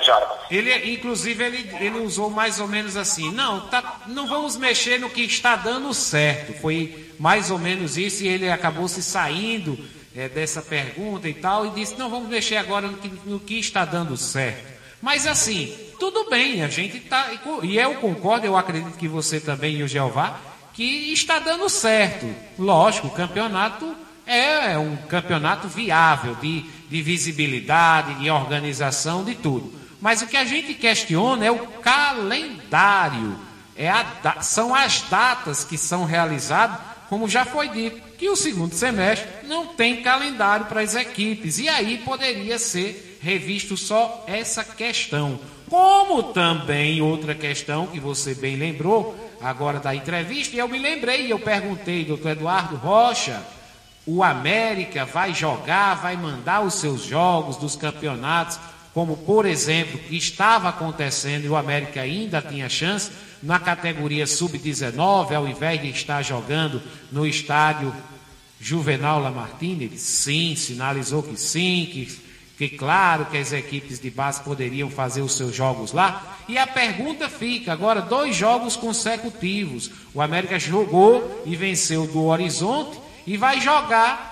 J: Jarbas.
C: Ele, inclusive, ele, ele usou mais ou menos assim: não, tá, não vamos mexer no que está dando certo. Foi mais ou menos isso, e ele acabou se saindo é, dessa pergunta e tal, e disse: não, vamos mexer agora no que, no que está dando certo. Mas assim, tudo bem, a gente está. E eu concordo, eu acredito que você também e o Jeová, que está dando certo. Lógico, o campeonato é um campeonato viável de, de visibilidade, de organização, de tudo. Mas o que a gente questiona é o calendário. É a, são as datas que são realizadas, como já foi dito, que o segundo semestre não tem calendário para as equipes. E aí poderia ser revisto só essa questão. Como também outra questão que você bem lembrou, agora da entrevista, e eu me lembrei, eu perguntei, doutor Eduardo Rocha, o América vai jogar, vai mandar os seus jogos dos campeonatos, como por exemplo, que estava acontecendo e o América ainda tinha chance na categoria sub-19, ao invés de estar jogando no estádio Juvenal Lamartine? Ele sim, sinalizou que sim, que, que claro que as equipes de base poderiam fazer os seus jogos lá. E a pergunta fica: agora, dois jogos consecutivos. O América jogou e venceu do Horizonte e vai jogar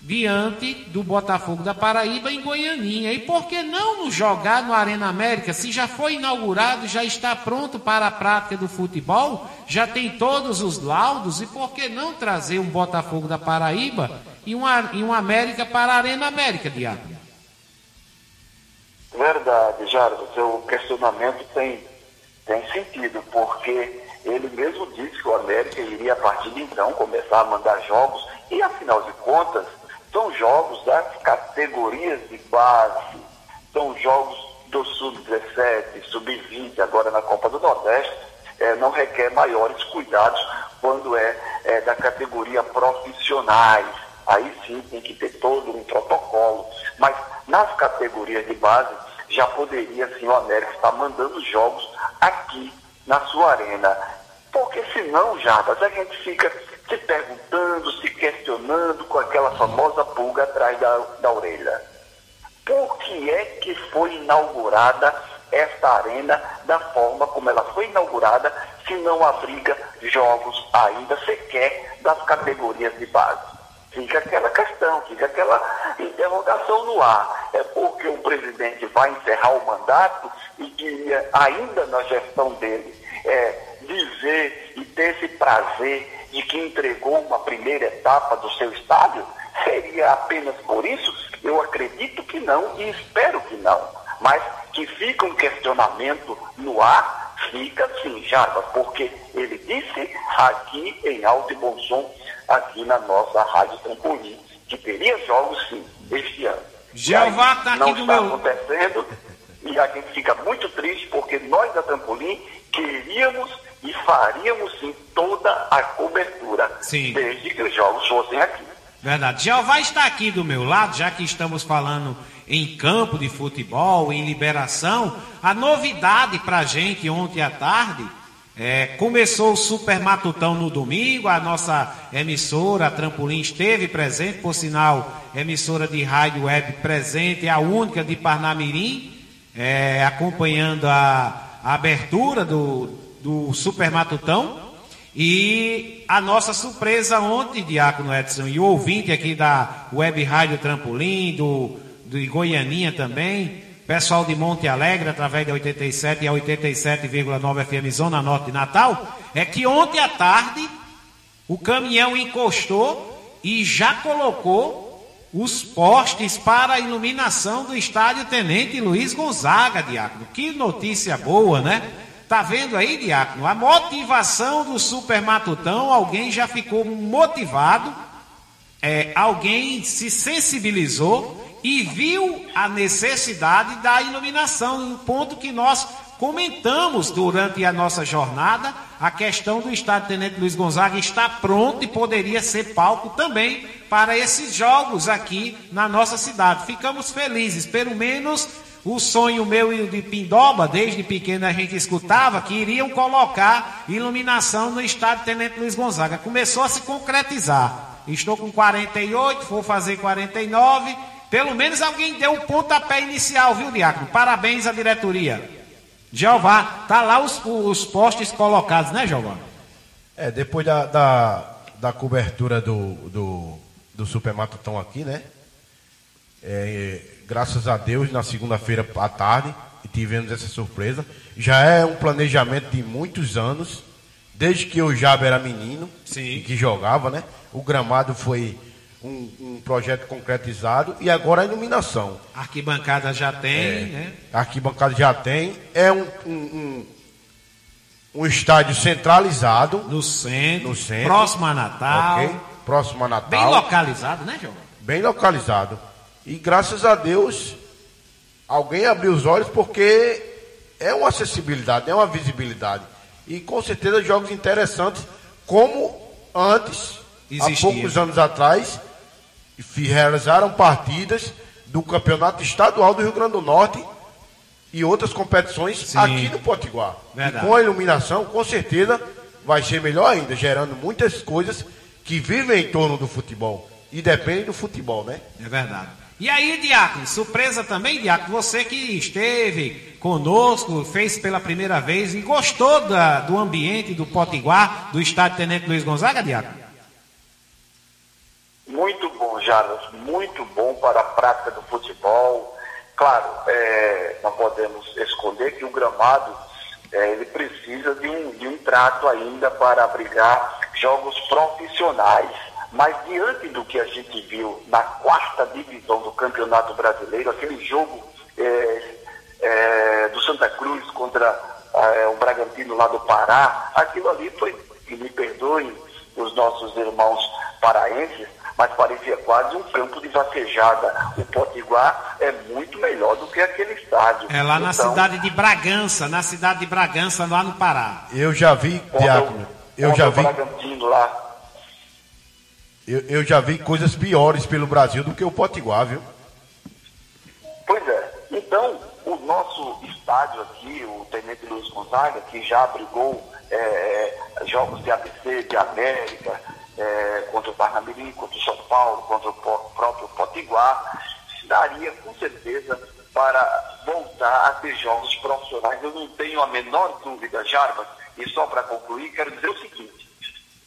C: diante do Botafogo da Paraíba em Goianinha. E por que não jogar no Arena América? Se já foi inaugurado, já está pronto para a prática do futebol, já tem todos os laudos, e por que não trazer um Botafogo da Paraíba e um, e América para a Arena América, Diabo?
J: Verdade, Jardim, seu questionamento tem, tem sentido, porque ele mesmo disse que o América iria a partir de então começar a mandar jogos, e afinal de contas, são jogos das categorias de base, são jogos do sub-17, sub-20, agora na Copa do Nordeste, é, não requer maiores cuidados quando é, é da categoria profissionais. Aí sim tem que ter todo um protocolo. Mas nas categorias de base, já poderia sim o América estar mandando jogos aqui na sua arena. Porque senão, Jarbas, a gente fica se perguntando, se questionando com aquela famosa pulga atrás da, da orelha. Por que é que foi inaugurada esta arena da forma como ela foi inaugurada, se não abriga jogos ainda sequer das categorias de base? Fica aquela questão, fica aquela interrogação no ar. É porque o presidente vai encerrar o mandato e ainda na gestão dele, é, dizer e ter esse prazer de que entregou uma primeira etapa do seu estádio? Seria apenas por isso? Eu acredito que não e espero que não. Mas que fica um questionamento no ar, fica sim, Java, porque ele disse aqui em alto e bom som, aqui na nossa Rádio Trampolim, que teria jogos sim, este ano.
C: Jeová está aqui
J: não
C: do
J: está
C: meu...
J: acontecendo e a gente fica muito triste porque nós da Trampolim queríamos e faríamos sim toda a cobertura,
C: Sim.
J: desde que os jogos fossem aqui.
C: Verdade. Jeová está aqui do meu lado, já que estamos falando em campo de futebol, em liberação. A novidade para a gente ontem à tarde é, começou o Super Matutão no domingo. A nossa emissora, a Trampolim, esteve presente, por sinal, emissora de rádio web presente, a única de Parnamirim, é, acompanhando a, a abertura do, do Super Matutão. E a nossa surpresa ontem, Diácono Edson, e o ouvinte aqui da Web Rádio Trampolim, do, do Goianinha também, pessoal de Monte Alegre, através da 87 e a 87,9 FM Zona Norte de Natal, é que ontem à tarde o caminhão encostou e já colocou os postes para a iluminação do estádio Tenente Luiz Gonzaga, Diácono. Que notícia boa, né? Tá vendo aí, Diácono? A motivação do Super Matutão, alguém já ficou motivado, é, alguém se sensibilizou e viu a necessidade da iluminação, um ponto que nós comentamos durante a nossa jornada a questão do estádio Tenente Luiz Gonzaga está pronto e poderia ser palco também para esses jogos aqui na nossa cidade. Ficamos felizes, pelo menos o sonho meu e de Pindoba, desde pequeno a gente escutava que iriam colocar iluminação no estádio Tenente Luiz Gonzaga. Começou a se concretizar. Estou com 48, vou fazer 49. Pelo menos alguém deu o pontapé inicial, viu, Diácono? Parabéns à diretoria. Jeová, tá lá os, os postes colocados, né, Jeová?
D: É, depois da, da, da cobertura do, do, do Super Matutão aqui, né? É, graças a Deus, na segunda-feira à tarde, tivemos essa surpresa. Já é um planejamento de muitos anos, desde que eu já era menino,
C: Sim.
D: que jogava, né? O gramado foi um, um, projeto concretizado e agora a iluminação.
C: Arquibancada já tem,
D: é,
C: né?
D: Arquibancada já tem. É um, um, um, estádio centralizado.
C: No centro,
D: no centro.
C: Próximo a Natal.
D: Okay, próximo a Natal.
C: Bem localizado, né, João?
D: Bem localizado. E graças a Deus, alguém abriu os olhos porque é uma acessibilidade, é uma visibilidade. E com certeza jogos interessantes, como antes, Existia. há poucos anos atrás, realizaram partidas do Campeonato Estadual do Rio Grande do Norte e outras competições Sim. aqui no Potiguar. Verdade. E com a iluminação, com certeza, vai ser melhor ainda, gerando muitas coisas que vivem em torno do futebol. E depende do futebol, né?
C: É verdade. E aí, Diácono, surpresa também, Diácono, você que esteve conosco, fez pela primeira vez e gostou da, do ambiente do Potiguar, do estádio Tenente Luiz Gonzaga, Diácono?
J: Muito bom, Jardas, muito bom para a prática do futebol. Claro, é, não podemos esconder que o gramado é, ele precisa de um, de um trato ainda para abrigar jogos profissionais mas diante do que a gente viu na quarta divisão do Campeonato Brasileiro, aquele jogo é, é, do Santa Cruz contra é, o Bragantino lá do Pará, aquilo ali foi, e me perdoem os nossos irmãos paraenses, mas parecia quase um campo de vaquejada. O Potiguar é muito melhor do que aquele estádio.
C: É lá na então, cidade de Bragança, na cidade de Bragança, lá no Pará.
D: Eu já vi, Diácono, eu já vi.
J: Bragantino lá
D: eu, eu já vi coisas piores pelo Brasil do que o Potiguar, viu?
J: Pois é. Então, o nosso estádio aqui, o Tenente Luiz Gonzaga, que já abrigou é, é jogos de ABC, de América, é, contra o Parnamirim, contra o São Paulo, contra o próprio Potiguar, daria com certeza para voltar a ter jogos profissionais. Eu não tenho a menor dúvida, Jarbas, e só para concluir, quero dizer o seguinte,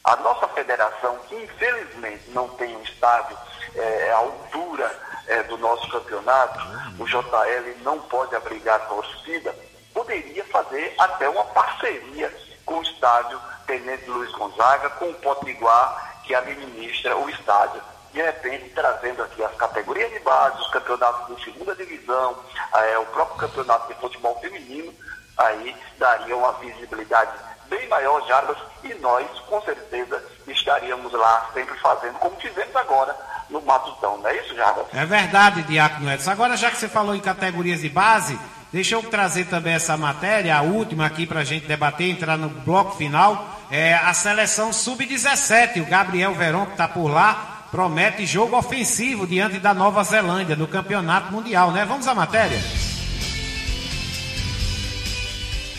J: a nossa federação, que infelizmente não tem um estádio é, à altura é, do nosso campeonato, o JL não pode abrigar a torcida, poderia fazer até uma parceria com o estádio Tenente Luiz Gonzaga, com o Potiguar, que administra o estádio. De repente, trazendo aqui as categorias de base, os campeonatos de segunda divisão, é, o próprio campeonato de futebol feminino, aí daria uma visibilidade bem maior, Jarbas, e nós, com certeza, estaríamos lá sempre fazendo, como fizemos agora no Matutão, não é isso, Jarbas?
C: É verdade, Diácono Edson. Agora, já que você falou em categorias de base, deixa eu trazer também essa matéria, a última aqui para a gente debater, entrar no bloco final. É a seleção sub-17, o Gabriel Verón, que está por lá, promete jogo ofensivo diante da Nova Zelândia no Campeonato Mundial, né? Vamos à matéria.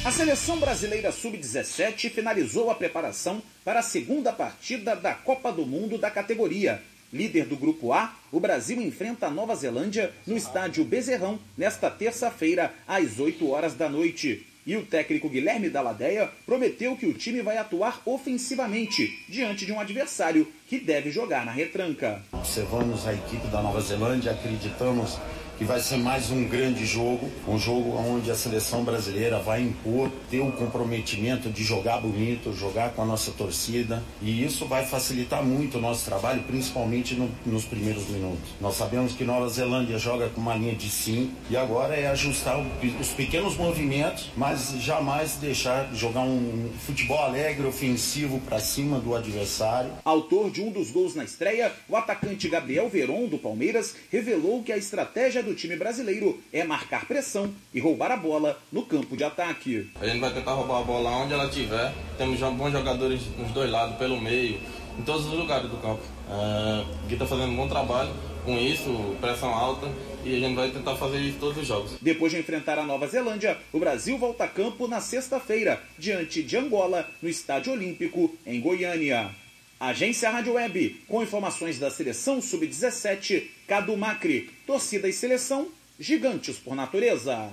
I: A seleção brasileira sub-17 finalizou a preparação para a segunda partida da Copa do Mundo da categoria. Líder do Grupo A, o Brasil enfrenta a Nova Zelândia no estádio Bezerrão nesta terça-feira, às 8 horas da noite. E o técnico Guilherme Daladeia prometeu que o time vai atuar ofensivamente diante de um adversário que deve jogar na retranca.
K: Observamos a equipe da Nova Zelândia, acreditamos vai ser mais um grande jogo, um jogo onde a seleção brasileira vai impor, ter o comprometimento de jogar bonito, jogar com a nossa torcida e isso vai facilitar muito o nosso trabalho, principalmente no, nos primeiros minutos. Nós sabemos que Nova Zelândia joga com uma linha de 5 e agora é ajustar o, os pequenos movimentos, mas jamais deixar jogar um futebol alegre, ofensivo para cima do adversário.
I: Autor de um dos gols na estreia, o atacante Gabriel Veron do Palmeiras revelou que a estratégia do do time brasileiro é marcar pressão e roubar a bola no campo de ataque.
L: A gente vai tentar roubar a bola onde ela estiver. Temos bons jogadores nos dois lados, pelo meio, em todos os lugares do campo. É, que está fazendo um bom trabalho com isso, pressão alta, e a gente vai tentar fazer isso todos os jogos.
I: Depois de enfrentar a Nova Zelândia, o Brasil volta a campo na sexta-feira, diante de Angola, no Estádio Olímpico, em Goiânia. Agência Rádio Web, com informações da seleção sub-17, Cadu Macri, torcida e seleção, gigantes por natureza.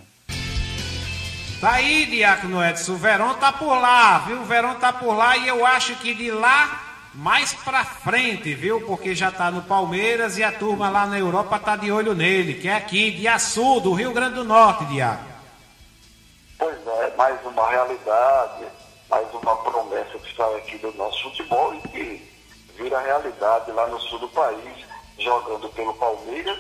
C: Tá aí, Diácono Edson, o Verão tá por lá, viu? O Verão tá por lá e eu acho que de lá mais pra frente, viu? Porque já tá no Palmeiras e a turma lá na Europa tá de olho nele, que é aqui, de Açu, do Rio Grande do Norte, Diácono.
J: Pois é, mais uma realidade, mais uma promessa que sai aqui do nosso futebol e que vira realidade lá no sul do país, jogando pelo Palmeiras.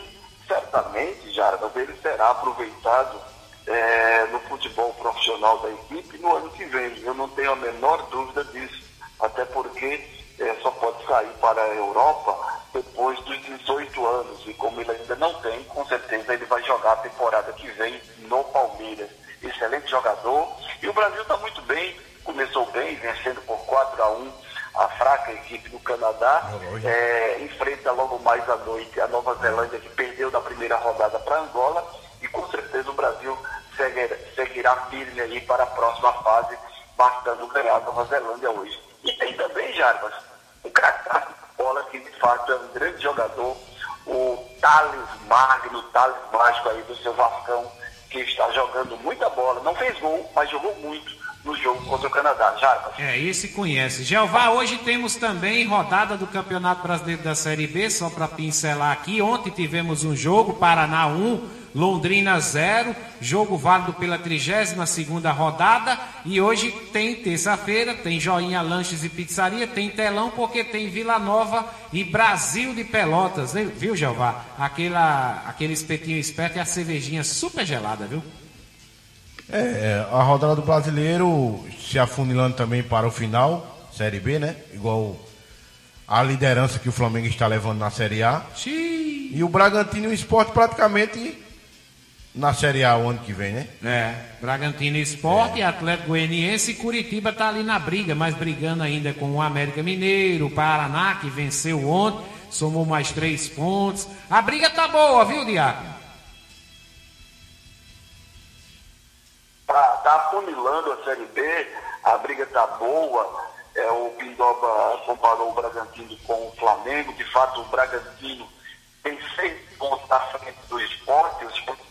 J: Certamente, Jarbas, ele será aproveitado é, no futebol profissional da equipe no ano que vem. Eu não tenho a menor dúvida disso, até porque é, só pode sair para a Europa depois dos 18 anos. E como ele ainda não tem, com certeza ele vai jogar a temporada que vem no Palmeiras. Excelente jogador. E o Brasil está muito bem, começou bem, vencendo por 4 a 1 a fraca equipe do Canadá. É, enfrenta logo mais à noite a Nova Zelândia, que perdeu na primeira rodada para Angola. E com certeza o Brasil seguirá, seguirá firme aí para a próxima fase, bastando ganhar a Nova Zelândia hoje. E tem também, Jarbas, um craque bola que de fato é um grande jogador, o Thales Magno, Thales Mágico aí do seu Vascão, que está jogando muita bola, não fez gol, mas jogou muito no jogo contra o Canadá. Jarbas.
C: É, esse conhece. Jeová, hoje temos também rodada do Campeonato Brasileiro da Série B, só para pincelar aqui. Ontem tivemos um jogo, Paraná 1, Londrina 0, jogo válido pela 32 rodada. E hoje tem terça-feira, tem Joinha Lanches e Pizzaria, tem telão porque tem Vila Nova e Brasil de Pelotas, viu, Jeová? Aquela, aquele espetinho esperto e a cervejinha super gelada, viu?
D: É, a rodada do brasileiro se afunilando também para o final, Série B, né? Igual a liderança que o Flamengo está levando na Série A.
C: Xiii.
D: E o Bragantino e o Esporte praticamente na Série A o ano que vem, né?
C: É, Bragantino Esporte, é. Atlético Goianiense e Curitiba tá ali na briga, mas brigando ainda com o América Mineiro, o Paraná, que venceu ontem, somou mais três pontos. A briga tá boa, viu, Diaco?
J: Tá, tá afunilando a Série B, a briga tá boa. É, o Pindoba comparou o Bragantino com o Flamengo. De fato, o Bragantino tem seis pontos à frente do esporte. O esporte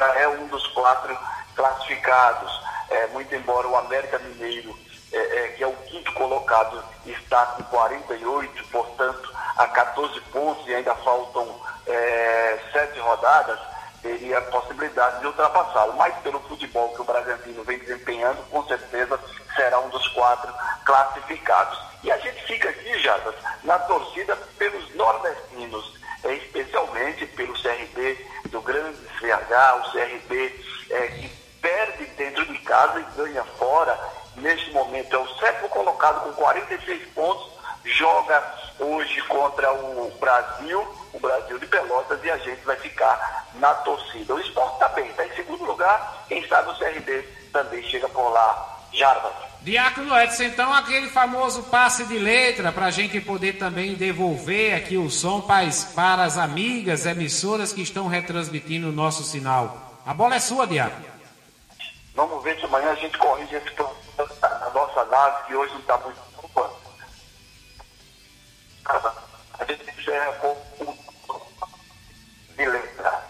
J: é um dos quatro classificados. É, muito embora o América Mineiro, é, é, que é o quinto colocado, está com 48, portanto, a 14 pontos e ainda faltam é, sete rodadas, teria a possibilidade de ultrapassá-lo. Mas pelo futebol que o Bragantino vem desempenhando, com certeza será um dos quatro classificados. E a gente fica aqui, Jadas, na torcida pelos nordestinos, é, especialmente pelo CRB do grande CH, o CRB é, que perde dentro de casa e ganha fora. Neste momento é o sétimo colocado com 46 pontos, joga hoje contra o Brasil, o Brasil de Pelotas, e a gente vai ficar na torcida. O esporte está bem, está em segundo lugar, quem sabe o CRB também chega por lá. Jarbas.
C: Diácono Edson, então aquele famoso passe de letra para a gente poder também devolver aqui o som para as amigas emissoras que estão retransmitindo o nosso sinal. A bola é sua, Diácono.
J: Vamos ver se amanhã a gente corrige esse problema da nossa nave, que hoje não está muito boa. A gente encerra com de letra.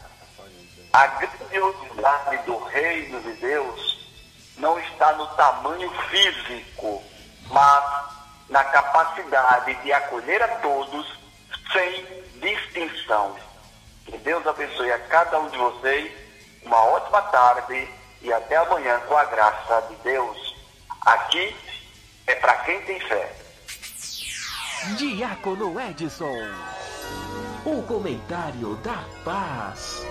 J: A grandiosidade do reino de Deus não está no tamanho físico, mas na capacidade de acolher a todos sem distinção. Que Deus abençoe a cada um de vocês. Uma ótima tarde e até amanhã com a graça de Deus. Aqui é para quem tem fé.
E: Diácono Edson. O comentário da paz.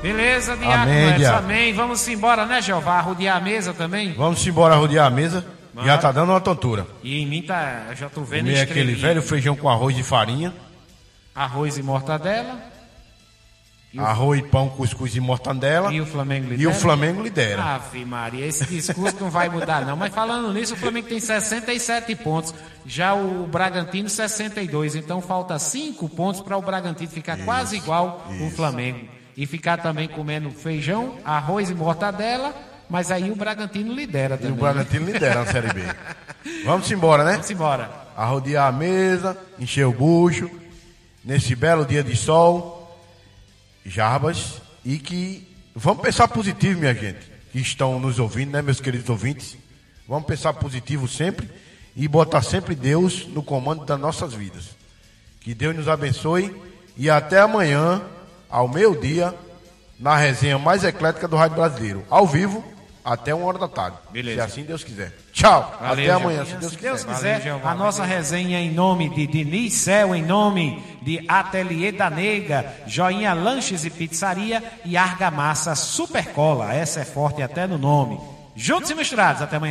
C: Beleza, Diácono
D: Amém,
C: Edson,
D: Diácono.
C: amém. Vamos embora, né, Jeová? Rodear a mesa também?
D: Vamos embora rodear a mesa. Já tá dando uma tontura.
C: E em mim tá, eu já tô vendo
D: Comer aquele velho feijão com arroz e farinha,
C: arroz e mortadela. E
D: arroz, pão, cuscuz e mortandela.
C: E o Flamengo
D: E
C: lidera?
D: o Flamengo lidera.
C: Ave Maria, esse discurso não vai mudar não. Mas falando nisso, o Flamengo tem 67 pontos. Já o Bragantino 62. Então falta 5 pontos para o Bragantino ficar quase igual com o Flamengo. E ficar também comendo feijão, arroz e mortadela. Mas aí o Bragantino lidera
D: E
C: também.
D: o Bragantino lidera na Série B. Vamos embora, né?
C: Vamos embora.
D: Arrodear a mesa, encher o bucho, nesse belo dia de sol, Jarbas, e que vamos pensar positivo, minha gente, que estão nos ouvindo, né, meus queridos ouvintes? Vamos pensar positivo sempre e botar sempre Deus no comando das nossas vidas. Que Deus nos abençoe e até amanhã, ao meio-dia, na resenha mais eclética do Rádio Brasileiro, ao vivo, até uma hora da tarde.
C: Beleza.
D: Se assim Deus quiser. Tchau.
C: Valeu,
D: até amanhã, se Deus quiser.
C: quiser, a nossa resenha em nome de Diniz Cel, em nome de Ateliê da Nega, Joinha Lanches e Pizzaria e Argamassa Supercola. Essa é forte até no nome. Juntos e misturados, até amanhã.